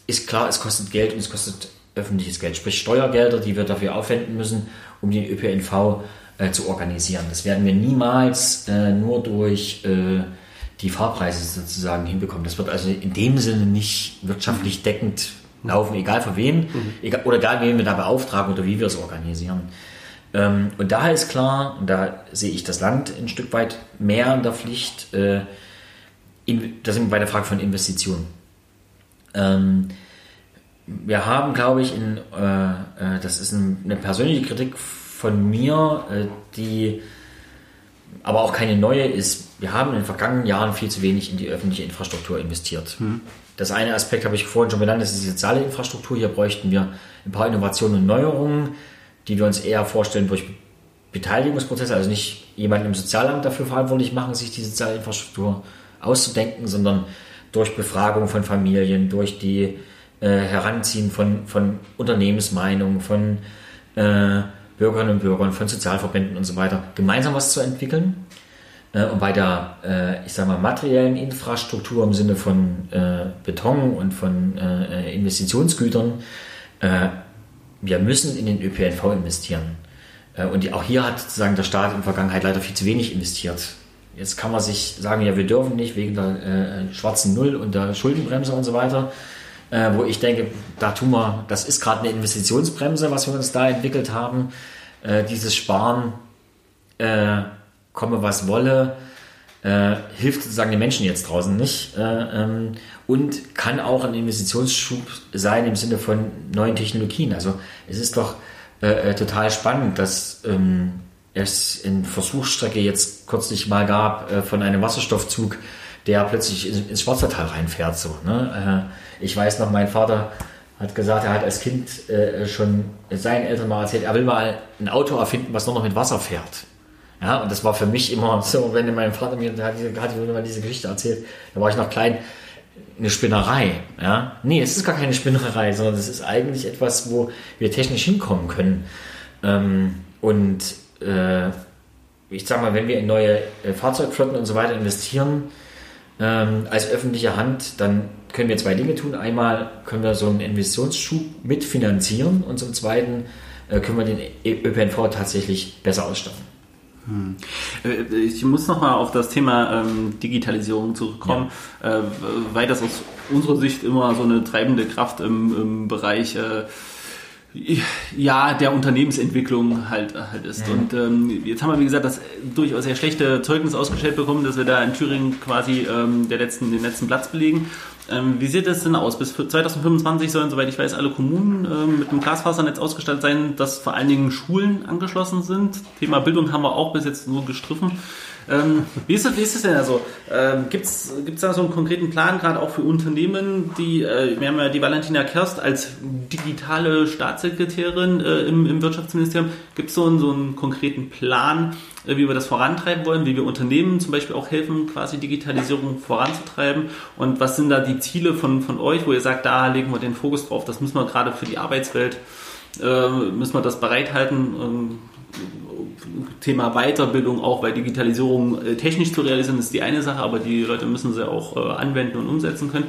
ist klar, es kostet Geld und es kostet öffentliches Geld, sprich Steuergelder, die wir dafür aufwenden müssen, um den ÖPNV äh, zu organisieren. Das werden wir niemals äh, nur durch äh, die Fahrpreise sozusagen hinbekommen. Das wird also in dem Sinne nicht wirtschaftlich deckend laufen, egal für wen, mhm. egal, oder egal wen wir da beauftragen oder wie wir es organisieren. Ähm, und daher ist klar, und da sehe ich das Land ein Stück weit mehr in der Pflicht, äh, in, da sind wir bei der Frage von Investitionen. Ähm, wir haben, glaube ich, in, äh, äh, das ist ein, eine persönliche Kritik von mir, äh, die aber auch keine neue ist. Wir haben in den vergangenen Jahren viel zu wenig in die öffentliche Infrastruktur investiert. Mhm. Das eine Aspekt habe ich vorhin schon benannt, das ist die soziale Infrastruktur. Hier bräuchten wir ein paar Innovationen und Neuerungen, die wir uns eher vorstellen durch Beteiligungsprozesse, also nicht jemanden im Sozialamt dafür verantwortlich machen, sich die soziale Infrastruktur auszudenken, sondern durch Befragung von Familien, durch die äh, Heranziehen von, von Unternehmensmeinungen, von äh, Bürgerinnen und Bürgern, von Sozialverbänden und so weiter, gemeinsam was zu entwickeln. Äh, und bei der, äh, ich sag mal, materiellen Infrastruktur im Sinne von äh, Beton und von Investitionsgütern, wir müssen in den ÖPNV investieren. Und auch hier hat sozusagen der Staat in der Vergangenheit leider viel zu wenig investiert. Jetzt kann man sich sagen, ja, wir dürfen nicht wegen der schwarzen Null und der Schuldenbremse und so weiter. wo ich denke, da tun wir, das ist gerade eine Investitionsbremse, was wir uns da entwickelt haben. dieses Sparen komme was wolle, äh, hilft sozusagen den Menschen jetzt draußen nicht äh, ähm, und kann auch ein Investitionsschub sein im Sinne von neuen Technologien. Also es ist doch äh, äh total spannend, dass ähm, es in Versuchsstrecke jetzt kürzlich mal gab äh, von einem Wasserstoffzug, der plötzlich ins, ins Schwarzertal reinfährt. So, ne? Äh, ich weiß noch, mein Vater hat gesagt, er hat als Kind schon seinen Eltern mal erzählt, er will mal ein Auto erfinden, was nur noch mit Wasser fährt. Ja, und das war für mich immer so, wenn mein Vater mir hat, hat mir diese Geschichte erzählt, da war ich noch klein, eine Spinnerei. Ja? Nee, es ist gar keine Spinnerei, sondern es ist eigentlich etwas, wo wir technisch hinkommen können. Ähm, und äh, ich sag mal, wenn wir in neue äh, Fahrzeugflotten und so weiter investieren, ähm, als öffentliche Hand, dann können wir zwei Dinge tun. Einmal können wir so einen Investitionsschub mitfinanzieren und zum Zweiten äh, können wir den ÖPNV tatsächlich besser ausstatten. Hm. Äh, ich muss nochmal auf das Thema ähm, Digitalisierung zurückkommen, ja. äh, weil das aus unserer Sicht immer so eine treibende Kraft im, im Bereich äh, ja, der Unternehmensentwicklung halt, halt ist. Mhm. Und ähm, jetzt haben wir, wie gesagt, das durchaus sehr schlechte Zeugnis ausgestellt bekommen, dass wir da in Thüringen quasi ähm, der letzten, den letzten Platz belegen. Ähm, wie sieht es denn aus? Bis 2025 sollen, soweit ich weiß, alle Kommunen ähm, mit einem Glasfasernetz ausgestattet sein, dass vor allen Dingen Schulen angeschlossen sind. Thema Bildung haben wir auch bis jetzt nur gestriffen. Ähm, wie, ist das, wie ist das denn also? Ähm, Gibt es da so einen konkreten Plan, gerade auch für Unternehmen, die, äh, wir haben ja die Valentina Kerst als digitale Staatssekretärin äh, im, im Wirtschaftsministerium. Gibt es so einen, so einen konkreten Plan, äh, wie wir das vorantreiben wollen, wie wir Unternehmen zum Beispiel auch helfen, quasi Digitalisierung voranzutreiben? Und was sind da die Ziele von, von euch, wo ihr sagt, da legen wir den Fokus drauf, das müssen wir gerade für die Arbeitswelt, äh, müssen wir das bereithalten? Thema Weiterbildung auch, weil Digitalisierung äh, technisch zu realisieren ist die eine Sache, aber die Leute müssen sie auch äh, anwenden und umsetzen können.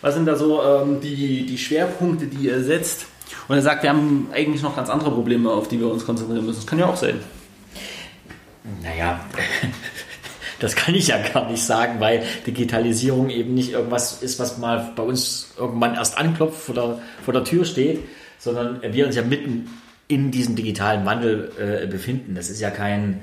Was sind da so ähm, die, die Schwerpunkte, die ihr setzt? Und er sagt, wir haben eigentlich noch ganz andere Probleme, auf die wir uns konzentrieren müssen. Das kann ja auch sein. Naja, das kann ich ja gar nicht sagen, weil Digitalisierung eben nicht irgendwas ist, was mal bei uns irgendwann erst anklopft, vor der, vor der Tür steht, sondern wir uns ja mitten in diesem digitalen Wandel äh, befinden. Das ist ja kein,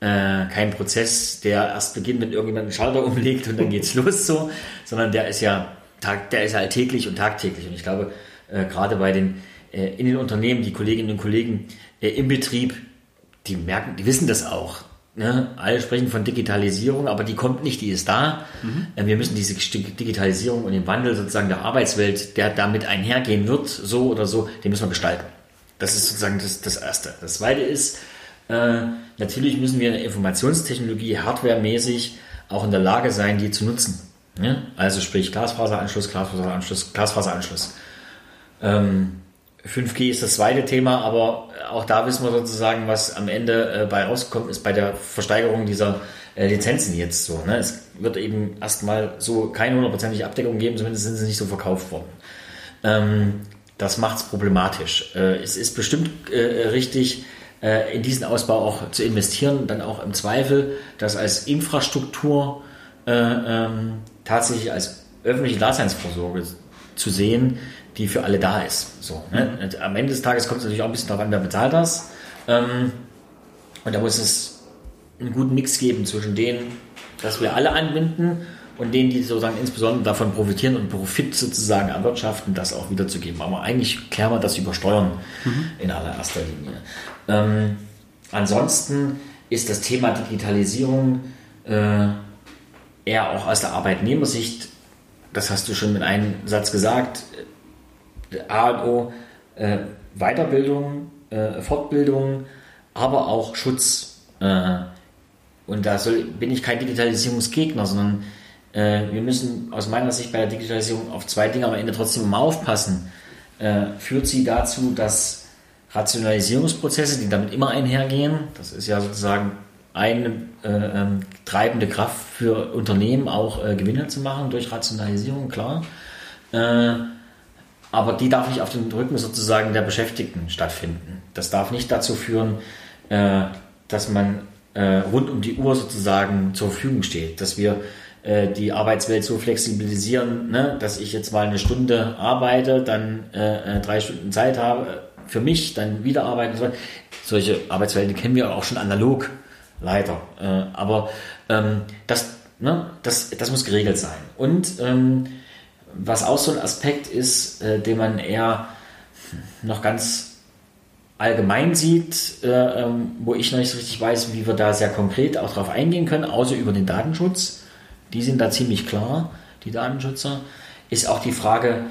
äh, kein Prozess, der erst beginnt, wenn irgendjemand einen Schalter umlegt und dann geht's los so, sondern der ist ja tag, der ist ja alltäglich und tagtäglich. Und ich glaube, äh, gerade bei den äh, in den Unternehmen, die Kolleginnen und Kollegen äh, im Betrieb, die merken, die wissen das auch. Ne? Alle sprechen von Digitalisierung, aber die kommt nicht, die ist da. Mhm. Äh, wir müssen diese Digitalisierung und den Wandel sozusagen der Arbeitswelt, der damit einhergehen wird, so oder so, den müssen wir gestalten. Das ist sozusagen das, das Erste. Das Zweite ist, äh, natürlich müssen wir Informationstechnologie hardwaremäßig auch in der Lage sein, die zu nutzen. Ja? Also sprich Glasfaseranschluss, Glasfaseranschluss, Glasfaseranschluss. Ähm, 5G ist das zweite Thema, aber auch da wissen wir sozusagen, was am Ende äh, bei rauskommt, ist bei der Versteigerung dieser äh, Lizenzen jetzt so. Ne? Es wird eben erstmal so keine hundertprozentige Abdeckung geben, zumindest sind sie nicht so verkauft worden. Ähm, das macht es problematisch. Äh, es ist bestimmt äh, richtig, äh, in diesen Ausbau auch zu investieren, dann auch im Zweifel das als Infrastruktur äh, ähm, tatsächlich als öffentliche Daseinsvorsorge zu sehen, die für alle da ist. So, ne? Mhm. Am Ende des Tages kommt es natürlich auch ein bisschen darauf an, wer bezahlt das. Ähm, und da muss es einen guten Mix geben zwischen denen, dass wir alle anbinden und denen, die sozusagen insbesondere davon profitieren und Profit sozusagen erwirtschaften, das auch wiederzugeben. Aber eigentlich klären wir das über Steuern mhm. in allererster Linie. Ähm, ansonsten ist das Thema Digitalisierung äh, eher auch aus der Arbeitnehmersicht, das hast du schon mit einem Satz gesagt, A und O, äh, Weiterbildung, äh, Fortbildung, aber auch Schutz. Äh, und da soll, bin ich kein Digitalisierungsgegner, sondern äh, wir müssen aus meiner Sicht bei der Digitalisierung auf zwei Dinge am Ende trotzdem immer aufpassen. Äh, führt sie dazu, dass Rationalisierungsprozesse, die damit immer einhergehen, das ist ja sozusagen eine äh, ähm, treibende Kraft für Unternehmen auch äh, Gewinne zu machen durch Rationalisierung, klar. Äh, aber die darf nicht auf dem Rücken sozusagen der Beschäftigten stattfinden. Das darf nicht dazu führen, dass man rund um die Uhr sozusagen zur Verfügung steht, dass wir äh, die Arbeitswelt so flexibilisieren, ne, dass ich jetzt mal eine Stunde arbeite, dann äh, drei Stunden Zeit habe für mich, dann wieder arbeiten. So. Solche Arbeitswelten kennen wir auch schon analog, leider. Äh, aber ähm, das, ne, das, das muss geregelt sein. Und ähm, was auch so ein Aspekt ist, äh, den man eher noch ganz allgemein sieht, äh, ähm, wo ich noch nicht so richtig weiß, wie wir da sehr konkret auch drauf eingehen können, außer über den Datenschutz. Die sind da ziemlich klar, die Datenschützer. Ist auch die Frage,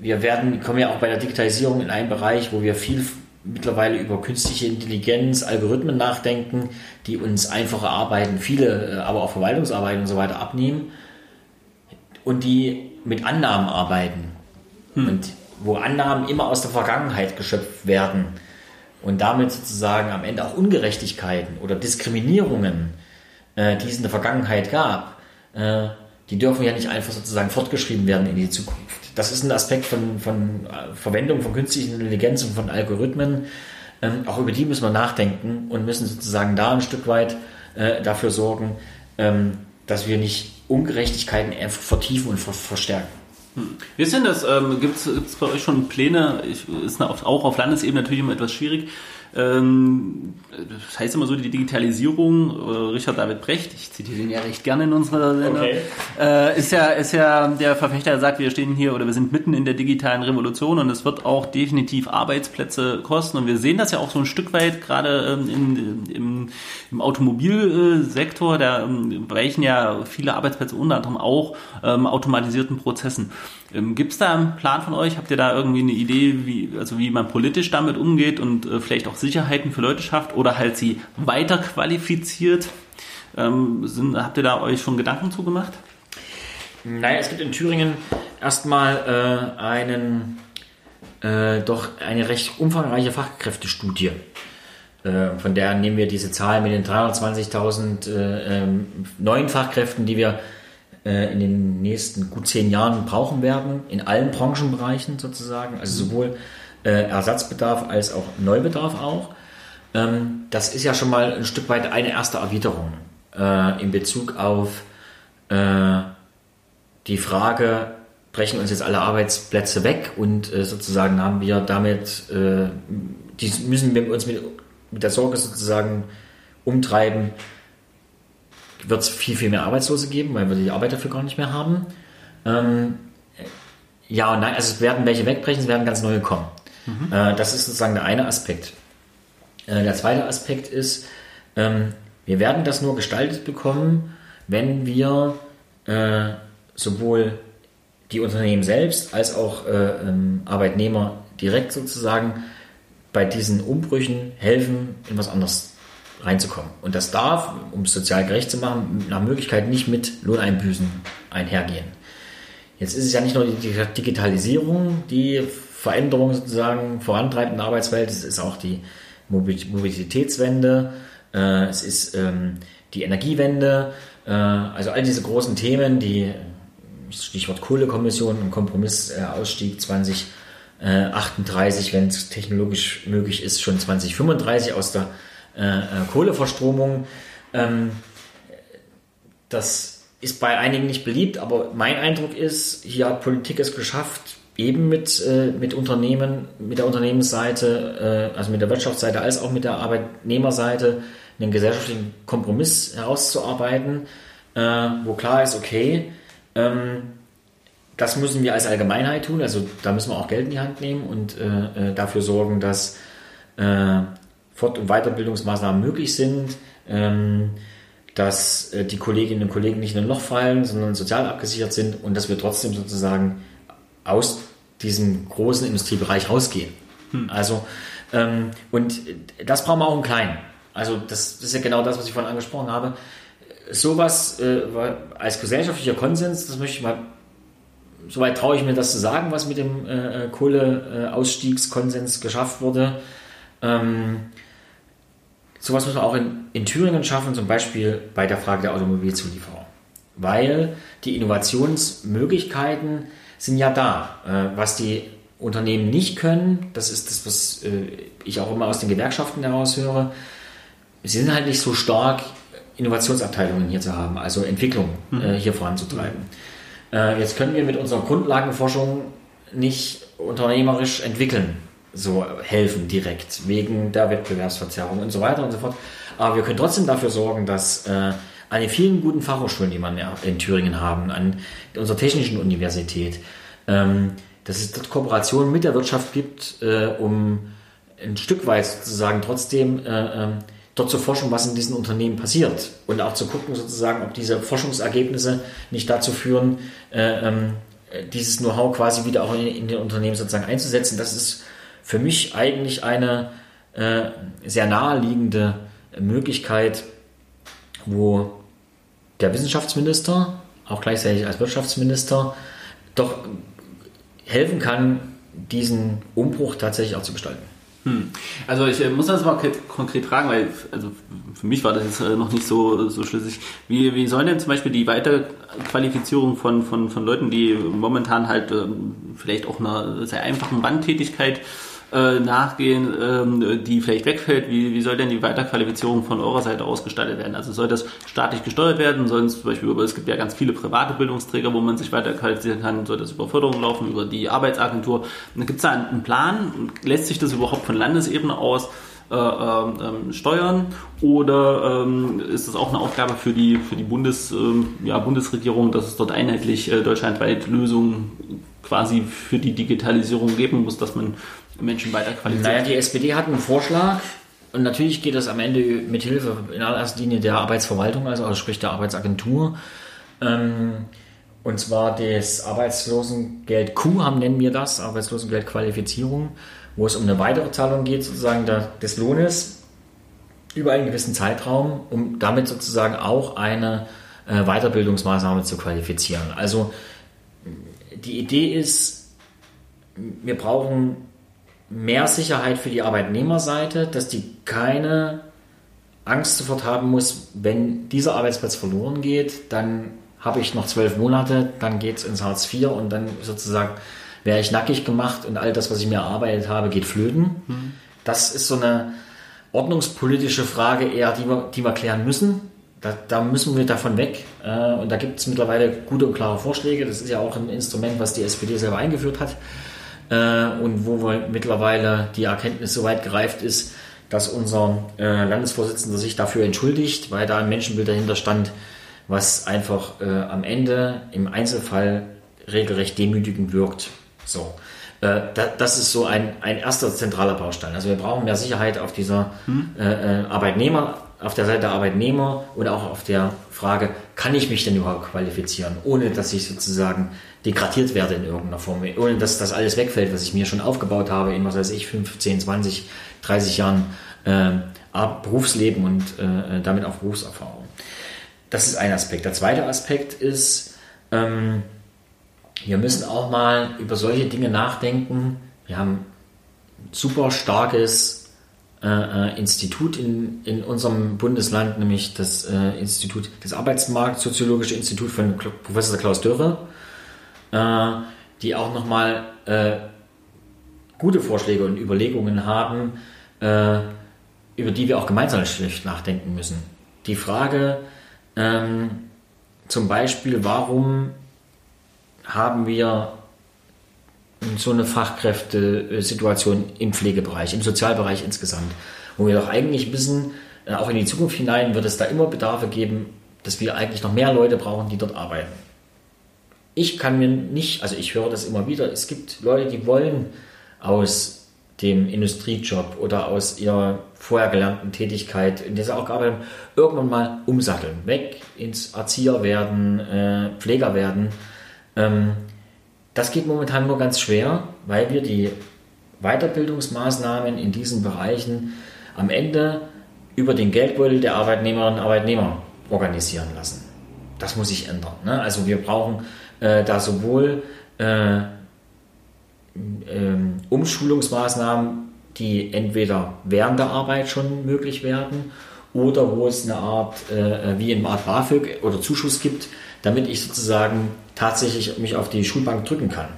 wir werden, kommen ja auch bei der Digitalisierung in einen Bereich, wo wir viel mittlerweile über künstliche Intelligenz, Algorithmen nachdenken, die uns einfache Arbeiten, viele, äh, aber auch Verwaltungsarbeiten und so weiter abnehmen und die mit Annahmen arbeiten. Hm. Und wo Annahmen immer aus der Vergangenheit geschöpft werden und damit sozusagen am Ende auch Ungerechtigkeiten oder Diskriminierungen, äh, die es in der Vergangenheit gab, äh, die dürfen ja nicht einfach sozusagen fortgeschrieben werden in die Zukunft. Das ist ein Aspekt von, von äh, Verwendung von künstlichen Intelligenz und von Algorithmen. Ähm, auch über die müssen wir nachdenken und müssen sozusagen da ein Stück weit äh, dafür sorgen, ähm, dass wir nicht Ungerechtigkeiten einfach vertiefen und ver verstärken. Hm. Wie ist denn das? Ähm, Gibt es bei euch schon Pläne? Ich, ist auch auf Landesebene natürlich immer etwas schwierig. Ähm, das heißt immer so, die Digitalisierung, äh, Richard David Brecht, ich zitiere ihn ja recht gerne in unserer Sendung, okay. äh, ist, ja, ist ja der Verfechter, der sagt, wir stehen hier oder wir sind mitten in der digitalen Revolution und es wird auch definitiv Arbeitsplätze kosten. Und wir sehen das ja auch so ein Stück weit, gerade ähm, in, im, im Automobilsektor, da ähm, weichen ja viele Arbeitsplätze unter anderem auch ähm, automatisierten Prozessen. Ähm, Gibt es da einen Plan von euch? Habt ihr da irgendwie eine Idee, wie, also wie man politisch damit umgeht und äh, vielleicht auch Sicherheiten für Leute schafft oder halt sie weiter qualifiziert? Ähm, sind, habt ihr da euch schon Gedanken zugemacht? Naja, es gibt in Thüringen erstmal äh, einen, äh, doch eine recht umfangreiche Fachkräftestudie. Äh, von der nehmen wir diese Zahl mit den 320.000 äh, ähm, neuen Fachkräften, die wir äh, in den nächsten gut zehn Jahren brauchen werden, in allen Branchenbereichen sozusagen, also sowohl äh, Ersatzbedarf als auch Neubedarf auch. Ähm, das ist ja schon mal ein Stück weit eine erste Erwiderung äh, in Bezug auf äh, die Frage, brechen uns jetzt alle Arbeitsplätze weg und äh, sozusagen haben wir damit, die müssen wir uns mit, mit der Sorge sozusagen umtreiben, wird es viel, viel mehr Arbeitslose geben, weil wir die Arbeit dafür gar nicht mehr haben. Ähm, ja und nein, also es werden welche wegbrechen, es werden ganz neue kommen. Mhm. Äh, das ist sozusagen der eine Aspekt. Äh, der zweite Aspekt ist, ähm, wir werden das nur gestaltet bekommen, wenn wir äh, sowohl die Unternehmen selbst als auch äh, ähm, Arbeitnehmer direkt sozusagen bei diesen Umbrüchen helfen, in was anderes reinzukommen. Und das darf, um es sozial gerecht zu machen, nach Möglichkeit nicht mit Lohneinbüßen einhergehen. Jetzt ist es ja nicht nur die Digitalisierung, die Veränderung sozusagen vorantreibt in der Arbeitswelt, es ist auch die Mobilitätswende, äh, es ist ähm, die Energiewende, äh, also all diese großen Themen, die Stichwort Kohlekommission und Kompromissausstieg 2038, wenn es technologisch möglich ist, schon 2035 aus der äh, äh, Kohleverstromung. Ähm, das ist bei einigen nicht beliebt, aber mein Eindruck ist, hier hat Politik es geschafft, eben mit, äh, mit Unternehmen, mit der Unternehmensseite, äh, also mit der Wirtschaftsseite als auch mit der Arbeitnehmerseite einen gesellschaftlichen Kompromiss herauszuarbeiten, äh, wo klar ist, okay, ähm, das müssen wir als Allgemeinheit tun, also da müssen wir auch Geld in die Hand nehmen und äh, äh, dafür sorgen, dass Fort- und Weiterbildungsmaßnahmen möglich sind, ähm, dass äh, die Kolleginnen und Kollegen nicht in ein Loch fallen, sondern sozial abgesichert sind und dass wir trotzdem sozusagen aus diesem großen Industriebereich rausgehen. Hm. Also, ähm, und das brauchen wir auch im Kleinen. Also, das, das, ist ja genau das, was ich vorhin angesprochen habe. Sowas äh, als gesellschaftlicher Konsens, das möchte ich mal, soweit traue ich mir das zu sagen, was mit dem äh, Kohleausstiegskonsens geschafft wurde. Ähm, sowas muss man auch in, in Thüringen schaffen, zum Beispiel bei der Frage der Automobilzulieferer. Weil die Innovationsmöglichkeiten sind ja da. Äh, was die Unternehmen nicht können, das ist das, was äh, ich auch immer aus den Gewerkschaften heraus höre, sie sind halt nicht so stark, Innovationsabteilungen hier zu haben, also Entwicklung mhm. äh, hier voranzutreiben. Jetzt können wir mit unserer Grundlagenforschung nicht unternehmerisch entwickeln, so helfen direkt, wegen der Wettbewerbsverzerrung und so weiter und so fort. Aber wir können trotzdem dafür sorgen, dass äh, an den vielen guten Fachhochschulen, die wir in Thüringen haben, an unserer technischen Universität, ähm, dass es dort Kooperationen mit der Wirtschaft gibt, äh, um ein Stück weit sozusagen trotzdem äh, ähm, dort zu forschen, was in diesen Unternehmen passiert und auch zu gucken sozusagen, ob diese Forschungsergebnisse nicht dazu führen, äh, ähm, dieses Know-how quasi wieder auch in, in den Unternehmen sozusagen einzusetzen. Das ist für mich eigentlich eine äh, sehr naheliegende Möglichkeit, wo der Wissenschaftsminister, auch gleichzeitig als Wirtschaftsminister, doch helfen kann, diesen Umbruch tatsächlich auch zu gestalten. Hm. Also ich äh, muss das mal konkret fragen, weil also für mich war das jetzt äh, noch nicht so, so schlüssig. Wie, wie soll denn zum Beispiel die Weiterqualifizierung von, von, von Leuten, die momentan halt ähm, vielleicht auch einer sehr einfachen Bandtätigkeit äh, nachgehen, ähm, die vielleicht wegfällt, wie, wie soll denn die Weiterqualifizierung von eurer Seite ausgestaltet werden? Also soll das staatlich gesteuert werden? Sollen es zum Beispiel über, es gibt ja ganz viele private Bildungsträger, wo man sich weiterqualifizieren kann, soll das über Förderung laufen, über die Arbeitsagentur? Gibt es da einen Plan? Lässt sich das überhaupt von Landesebene aus äh, ähm, steuern oder ähm, ist das auch eine Aufgabe für die, für die Bundes, ähm, ja, Bundesregierung, dass es dort einheitlich äh, deutschlandweit Lösungen quasi für die Digitalisierung geben muss, dass man Menschen weiter qualifiziert? Naja, die SPD hat einen Vorschlag und natürlich geht das am Ende mit Hilfe in allererster Linie der Arbeitsverwaltung, also, also sprich der Arbeitsagentur. Ähm, und zwar das Arbeitslosengeld Q, haben nennen wir das, Arbeitslosengeldqualifizierung, wo es um eine weitere Zahlung geht, sozusagen der, des Lohnes über einen gewissen Zeitraum, um damit sozusagen auch eine äh, Weiterbildungsmaßnahme zu qualifizieren. Also die Idee ist, wir brauchen mehr Sicherheit für die Arbeitnehmerseite, dass die keine Angst sofort haben muss, wenn dieser Arbeitsplatz verloren geht, dann habe ich noch zwölf Monate, dann geht es ins Hartz IV und dann sozusagen wäre ich nackig gemacht und all das, was ich mir erarbeitet habe, geht flöten. Mhm. Das ist so eine ordnungspolitische Frage eher, die wir, die wir klären müssen. Da, da müssen wir davon weg. Äh, und da gibt es mittlerweile gute und klare Vorschläge. Das ist ja auch ein Instrument, was die SPD selber eingeführt hat und wo wir mittlerweile die Erkenntnis so weit gereift ist, dass unser äh, Landesvorsitzender sich dafür entschuldigt, weil da ein Menschenbild dahinter stand, was einfach äh, am Ende im Einzelfall regelrecht demütigend wirkt. So. Äh, da, das ist so ein, ein erster zentraler Baustein. Also wir brauchen mehr Sicherheit auf dieser hm. äh, äh Arbeitnehmer, auf der Seite der Arbeitnehmer und auch auf der Frage, kann ich mich denn überhaupt qualifizieren, ohne dass ich sozusagen degradiert werde in irgendeiner Form, ohne dass das alles wegfällt, was ich mir schon aufgebaut habe in, was weiß ich, 15, 20, 30 Jahren äh, Berufsleben und äh, damit auch Berufserfahrung. Das ist ein Aspekt. Der zweite Aspekt ist, ähm, wir müssen auch mal über solche Dinge nachdenken. Wir haben ein super starkes äh, äh, Institut in, in unserem Bundesland, nämlich das äh, Institut, das Arbeitsmarktsoziologische Institut von Professor Klaus Dürre, äh, die auch nochmal äh, gute Vorschläge und Überlegungen haben, äh, über die wir auch gemeinsam nachdenken müssen. Die Frage ähm, zum Beispiel, warum haben wir so eine Fachkräftesituation im Pflegebereich, im Sozialbereich insgesamt, wo wir doch eigentlich wissen, äh, auch in die Zukunft hinein wird es da immer Bedarfe geben, dass wir eigentlich noch mehr Leute brauchen, die dort arbeiten. Ich kann mir nicht, also ich höre das immer wieder, es gibt Leute, die wollen aus dem Industriejob oder aus ihrer vorher gelernten Tätigkeit, in sie auch gearbeitet irgendwann mal umsatteln, weg ins Erzieher werden, äh, Pfleger werden. Ähm, das geht momentan nur ganz schwer, weil wir die Weiterbildungsmaßnahmen in diesen Bereichen am Ende über den Geldbeutel der Arbeitnehmerinnen und Arbeitnehmer organisieren lassen. Das muss sich ändern. Ne? Also wir brauchen äh, da sowohl äh, äh, Umschulungsmaßnahmen die entweder während der Arbeit schon möglich werden oder wo es eine Art, äh, wie eine Art BAföG oder Zuschuss gibt, damit ich sozusagen tatsächlich mich auf die Schulbank drücken kann.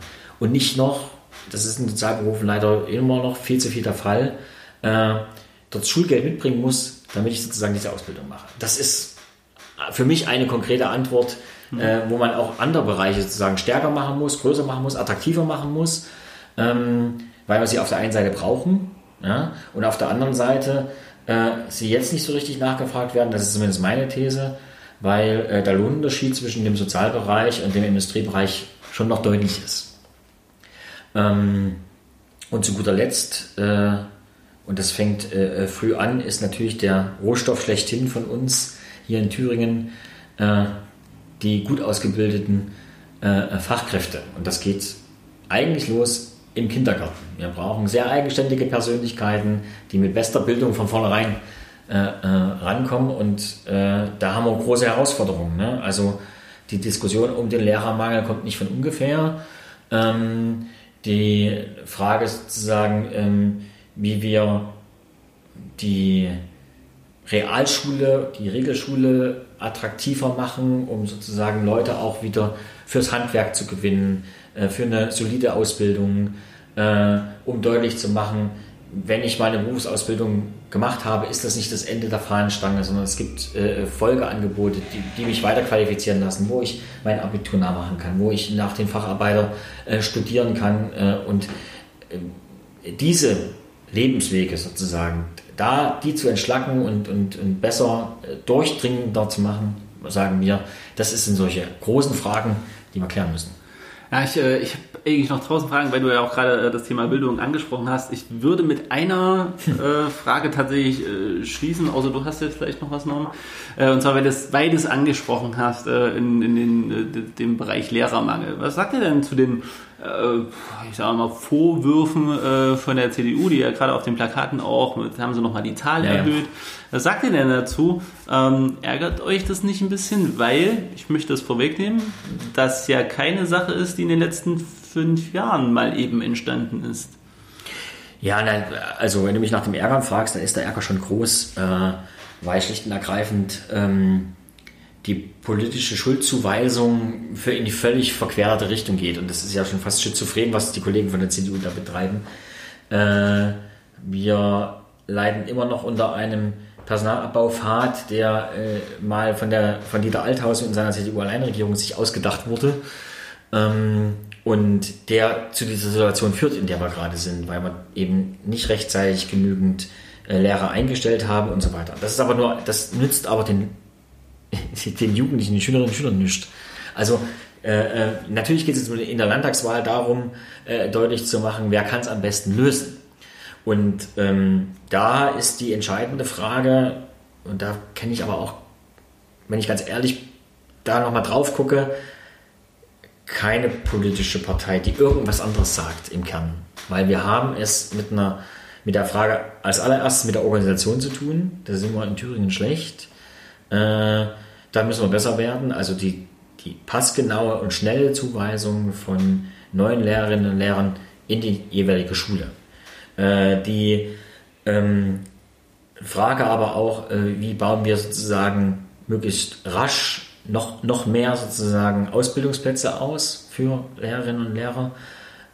Und nicht noch, das ist in Sozialberufen leider immer noch viel zu viel der Fall, äh, dort Schulgeld mitbringen muss, damit ich sozusagen diese Ausbildung mache. Das ist für mich eine konkrete Antwort, mhm. äh, wo man auch andere Bereiche sozusagen stärker machen muss, größer machen muss, attraktiver machen muss, ähm, weil wir sie auf der einen Seite brauchen ja, und auf der anderen Seite äh, sie jetzt nicht so richtig nachgefragt werden. Das ist zumindest meine These, weil äh, der Lohnunterschied zwischen dem Sozialbereich und dem Industriebereich schon noch deutlich ist. Ähm, und zu guter Letzt, äh, und das fängt äh, äh, früh an, ist natürlich der Rohstoff schlechthin von uns hier in Thüringen, äh, die gut ausgebildeten äh, Fachkräfte. Und das geht eigentlich los im Kindergarten. Wir brauchen sehr eigenständige Persönlichkeiten, die mit bester Bildung von vornherein äh, äh, rankommen. Und äh, da haben wir große Herausforderungen. Ne? Also die Diskussion um den Lehrermangel kommt nicht von ungefähr. Ähm, die Frage sozusagen, ähm, wie wir die Realschule, die Regelschule attraktiver machen, um sozusagen Leute auch wieder fürs Handwerk zu gewinnen, äh, für eine solide Ausbildung, äh, um deutlich zu machen, wenn ich meine Berufsausbildung gemacht habe, ist das nicht das Ende der Fahnenstange, sondern es gibt äh, Folgeangebote, die, die, mich weiter qualifizieren lassen, wo ich mein Abitur nachmachen kann, wo ich nach dem Facharbeiter äh, studieren kann äh, und äh, diese Lebenswege sozusagen, da die zu entschlacken und, und, und besser äh, durchdringender zu machen, sagen wir, das sind solche großen Fragen, die wir klären müssen. Ja, ich, äh, ich habe eigentlich noch tausend Fragen, weil du ja auch gerade äh, das Thema Bildung angesprochen hast. Ich würde mit einer äh, Frage tatsächlich äh, schließen, außer du hast jetzt vielleicht noch was noch. Äh, und zwar, weil du es beides angesprochen hast in, in den, dem Bereich Lehrermangel. Was sagt ihr denn zu den ich sage mal, Vorwürfen äh, von der CDU, die ja gerade auf den Plakaten auch, mit, haben sie nochmal die Zahl ja, erhöht. Was sagt ihr denn dazu? Ähm, ärgert euch das nicht ein bisschen? Weil, ich möchte das vorwegnehmen, das ja keine Sache ist, die in den letzten fünf Jahren mal eben entstanden ist. Ja, nein, also wenn du mich nach dem Ärgern fragst, dann ist der Ärger schon groß, äh, weil schlicht und ergreifend ähm, die politische Schuldzuweisung für in die völlig verquerte Richtung geht. Und das ist ja schon fast schizophren, was die Kollegen von der CDU da betreiben. Äh, wir leiden immer noch unter einem Personalabbaufahrt, der äh, mal von, der, von Dieter Althaus und seiner CDU-Alleinregierung sich ausgedacht wurde. Ähm, und der zu dieser Situation führt, in der wir gerade sind, weil wir eben nicht rechtzeitig genügend äh, Lehrer eingestellt haben und so weiter. Das ist aber nur, das nützt aber den den Jugendlichen, den Schülerinnen und Schülern nicht. Also äh, äh natürlich geht es in der Landtagswahl darum, äh, deutlich zu machen, wer kann es am besten lösen. Und ähm, da ist die entscheidende Frage, und da kenne ich aber auch, wenn ich ganz ehrlich da nochmal drauf gucke, keine politische Partei, die irgendwas anderes sagt im Kern. Weil wir haben es mit einer mit der Frage als allererstes mit der Organisation zu tun. Da sind wir in Thüringen schlecht. Äh, da müssen wir besser werden. Also die, die passgenaue und schnelle Zuweisung von neuen Lehrerinnen und Lehrern in die jeweilige Schule. Äh, die ähm, Frage aber auch, äh, wie bauen wir sozusagen möglichst rasch noch, noch mehr sozusagen Ausbildungsplätze aus für Lehrerinnen und Lehrer?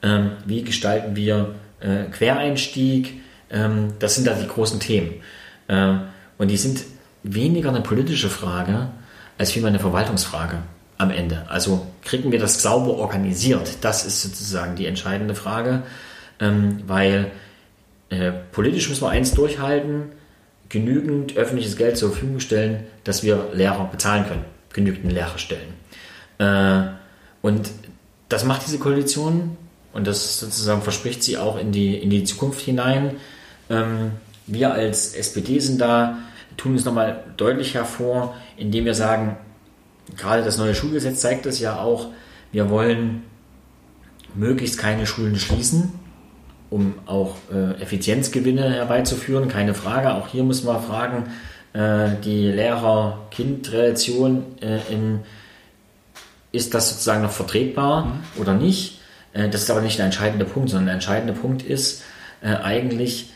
Ähm, wie gestalten wir äh, Quereinstieg? Ähm, das sind da die großen Themen. Äh, und die sind weniger eine politische Frage als vielmehr eine Verwaltungsfrage am Ende. Also kriegen wir das sauber organisiert? Das ist sozusagen die entscheidende Frage, ähm, weil äh, politisch müssen wir eins durchhalten, genügend öffentliches Geld zur Verfügung stellen, dass wir Lehrer bezahlen können, genügend Lehrerstellen. Äh, und das macht diese Koalition und das sozusagen verspricht sie auch in die, in die Zukunft hinein. Ähm, wir als SPD sind da tun es nochmal deutlich hervor, indem wir sagen, gerade das neue Schulgesetz zeigt es ja auch, wir wollen möglichst keine Schulen schließen, um auch äh, Effizienzgewinne herbeizuführen, keine Frage. Auch hier muss man fragen, äh, die Lehrer-Kind-Relation, äh, ist das sozusagen noch vertretbar mhm. oder nicht? Äh, das ist aber nicht der entscheidende Punkt, sondern der entscheidende Punkt ist, äh, eigentlich,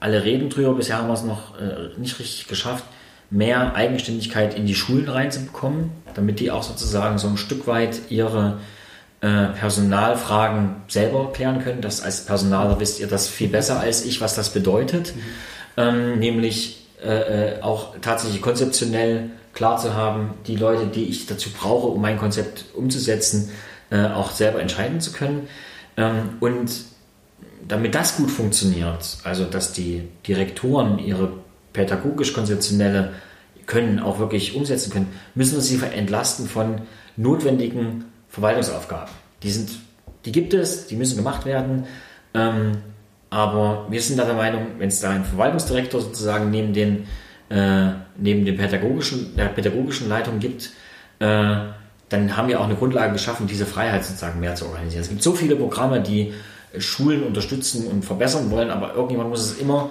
alle reden drüber, bisher haben wir es noch äh, nicht richtig geschafft, mehr Eigenständigkeit in die Schulen reinzubekommen, damit die auch sozusagen so ein Stück weit ihre äh, Personalfragen selber klären können. Das als Personaler wisst ihr das viel besser als ich, was das bedeutet. Mhm. Ähm, nämlich äh, äh, auch tatsächlich konzeptionell klar zu haben, die Leute, die ich dazu brauche, um mein Konzept umzusetzen, äh, auch selber entscheiden zu können. Ähm, und damit das gut funktioniert, also dass die Direktoren ihre pädagogisch-konzeptionelle Können auch wirklich umsetzen können, müssen wir sie entlasten von notwendigen Verwaltungsaufgaben. Die, sind, die gibt es, die müssen gemacht werden. Ähm, aber wir sind da der Meinung, wenn es da einen Verwaltungsdirektor sozusagen neben den, äh, neben den pädagogischen, der pädagogischen Leitung gibt, äh, dann haben wir auch eine Grundlage geschaffen, diese Freiheit sozusagen mehr zu organisieren. Es gibt so viele Programme, die Schulen unterstützen und verbessern wollen, aber irgendjemand muss es immer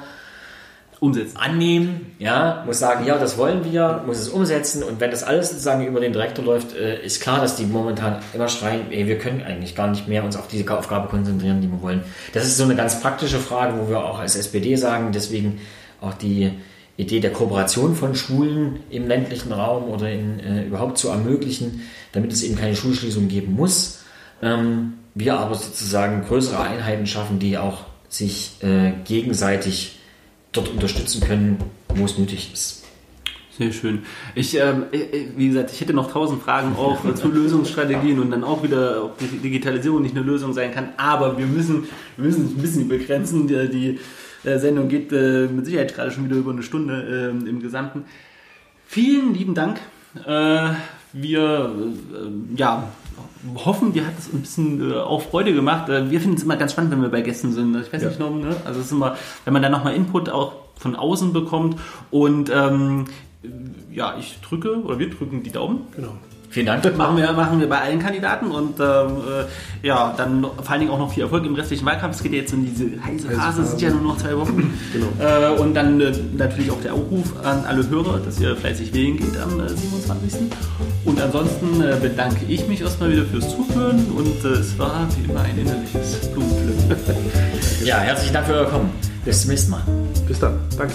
umsetzen. annehmen, ja, muss sagen, ja, das wollen wir, muss es umsetzen und wenn das alles sozusagen über den Direktor läuft, äh, ist klar, dass die momentan immer schreien, ey, wir können eigentlich gar nicht mehr uns auf diese Aufgabe konzentrieren, die wir wollen. Das ist so eine ganz praktische Frage, wo wir auch als SPD sagen, deswegen auch die Idee der Kooperation von Schulen im ländlichen Raum oder in, äh, überhaupt zu ermöglichen, damit es eben keine Schulschließung geben muss. Ähm, wir aber sozusagen größere Einheiten schaffen, die auch sich äh, gegenseitig dort unterstützen können, wo es nötig ist. Sehr schön. Ich, ähm, äh, wie gesagt, ich hätte noch tausend Fragen auch zu Lösungsstrategien und dann auch wieder, ob die Digitalisierung nicht eine Lösung sein kann. Aber wir müssen, wir müssen ein bisschen begrenzen. Die, die äh, Sendung geht äh, mit Sicherheit gerade schon wieder über eine Stunde äh, im Gesamten. Vielen lieben Dank. Äh, wir äh, ja, hoffen, dir hat es ein bisschen äh, auch Freude gemacht. Äh, wir finden es immer ganz spannend, wenn wir bei Gästen sind. Ich weiß ja. nicht, noch, ne? Also es ist immer, wenn man dann nochmal Input auch von außen bekommt. Und ähm, ja, ich drücke oder wir drücken die Daumen. Genau. Vielen Dank. Das machen wir, machen wir bei allen Kandidaten und ähm, äh, ja, dann vor allen Dingen auch noch viel Erfolg im restlichen Wahlkampf. Es geht jetzt in diese heiße Phase, es sind ja nur noch zwei Wochen. genau. Äh, und dann äh, natürlich auch der Aufruf an alle Hörer, dass ihr fleißig wählen geht am 27. Äh, und ansonsten äh, bedanke ich mich erstmal wieder fürs Zuhören und äh, es war wie immer ein innerliches Blumenpflücken. ja, herzlichen Dank für euer Kommen. Bis zum nächsten Mal. Bis dann. Danke.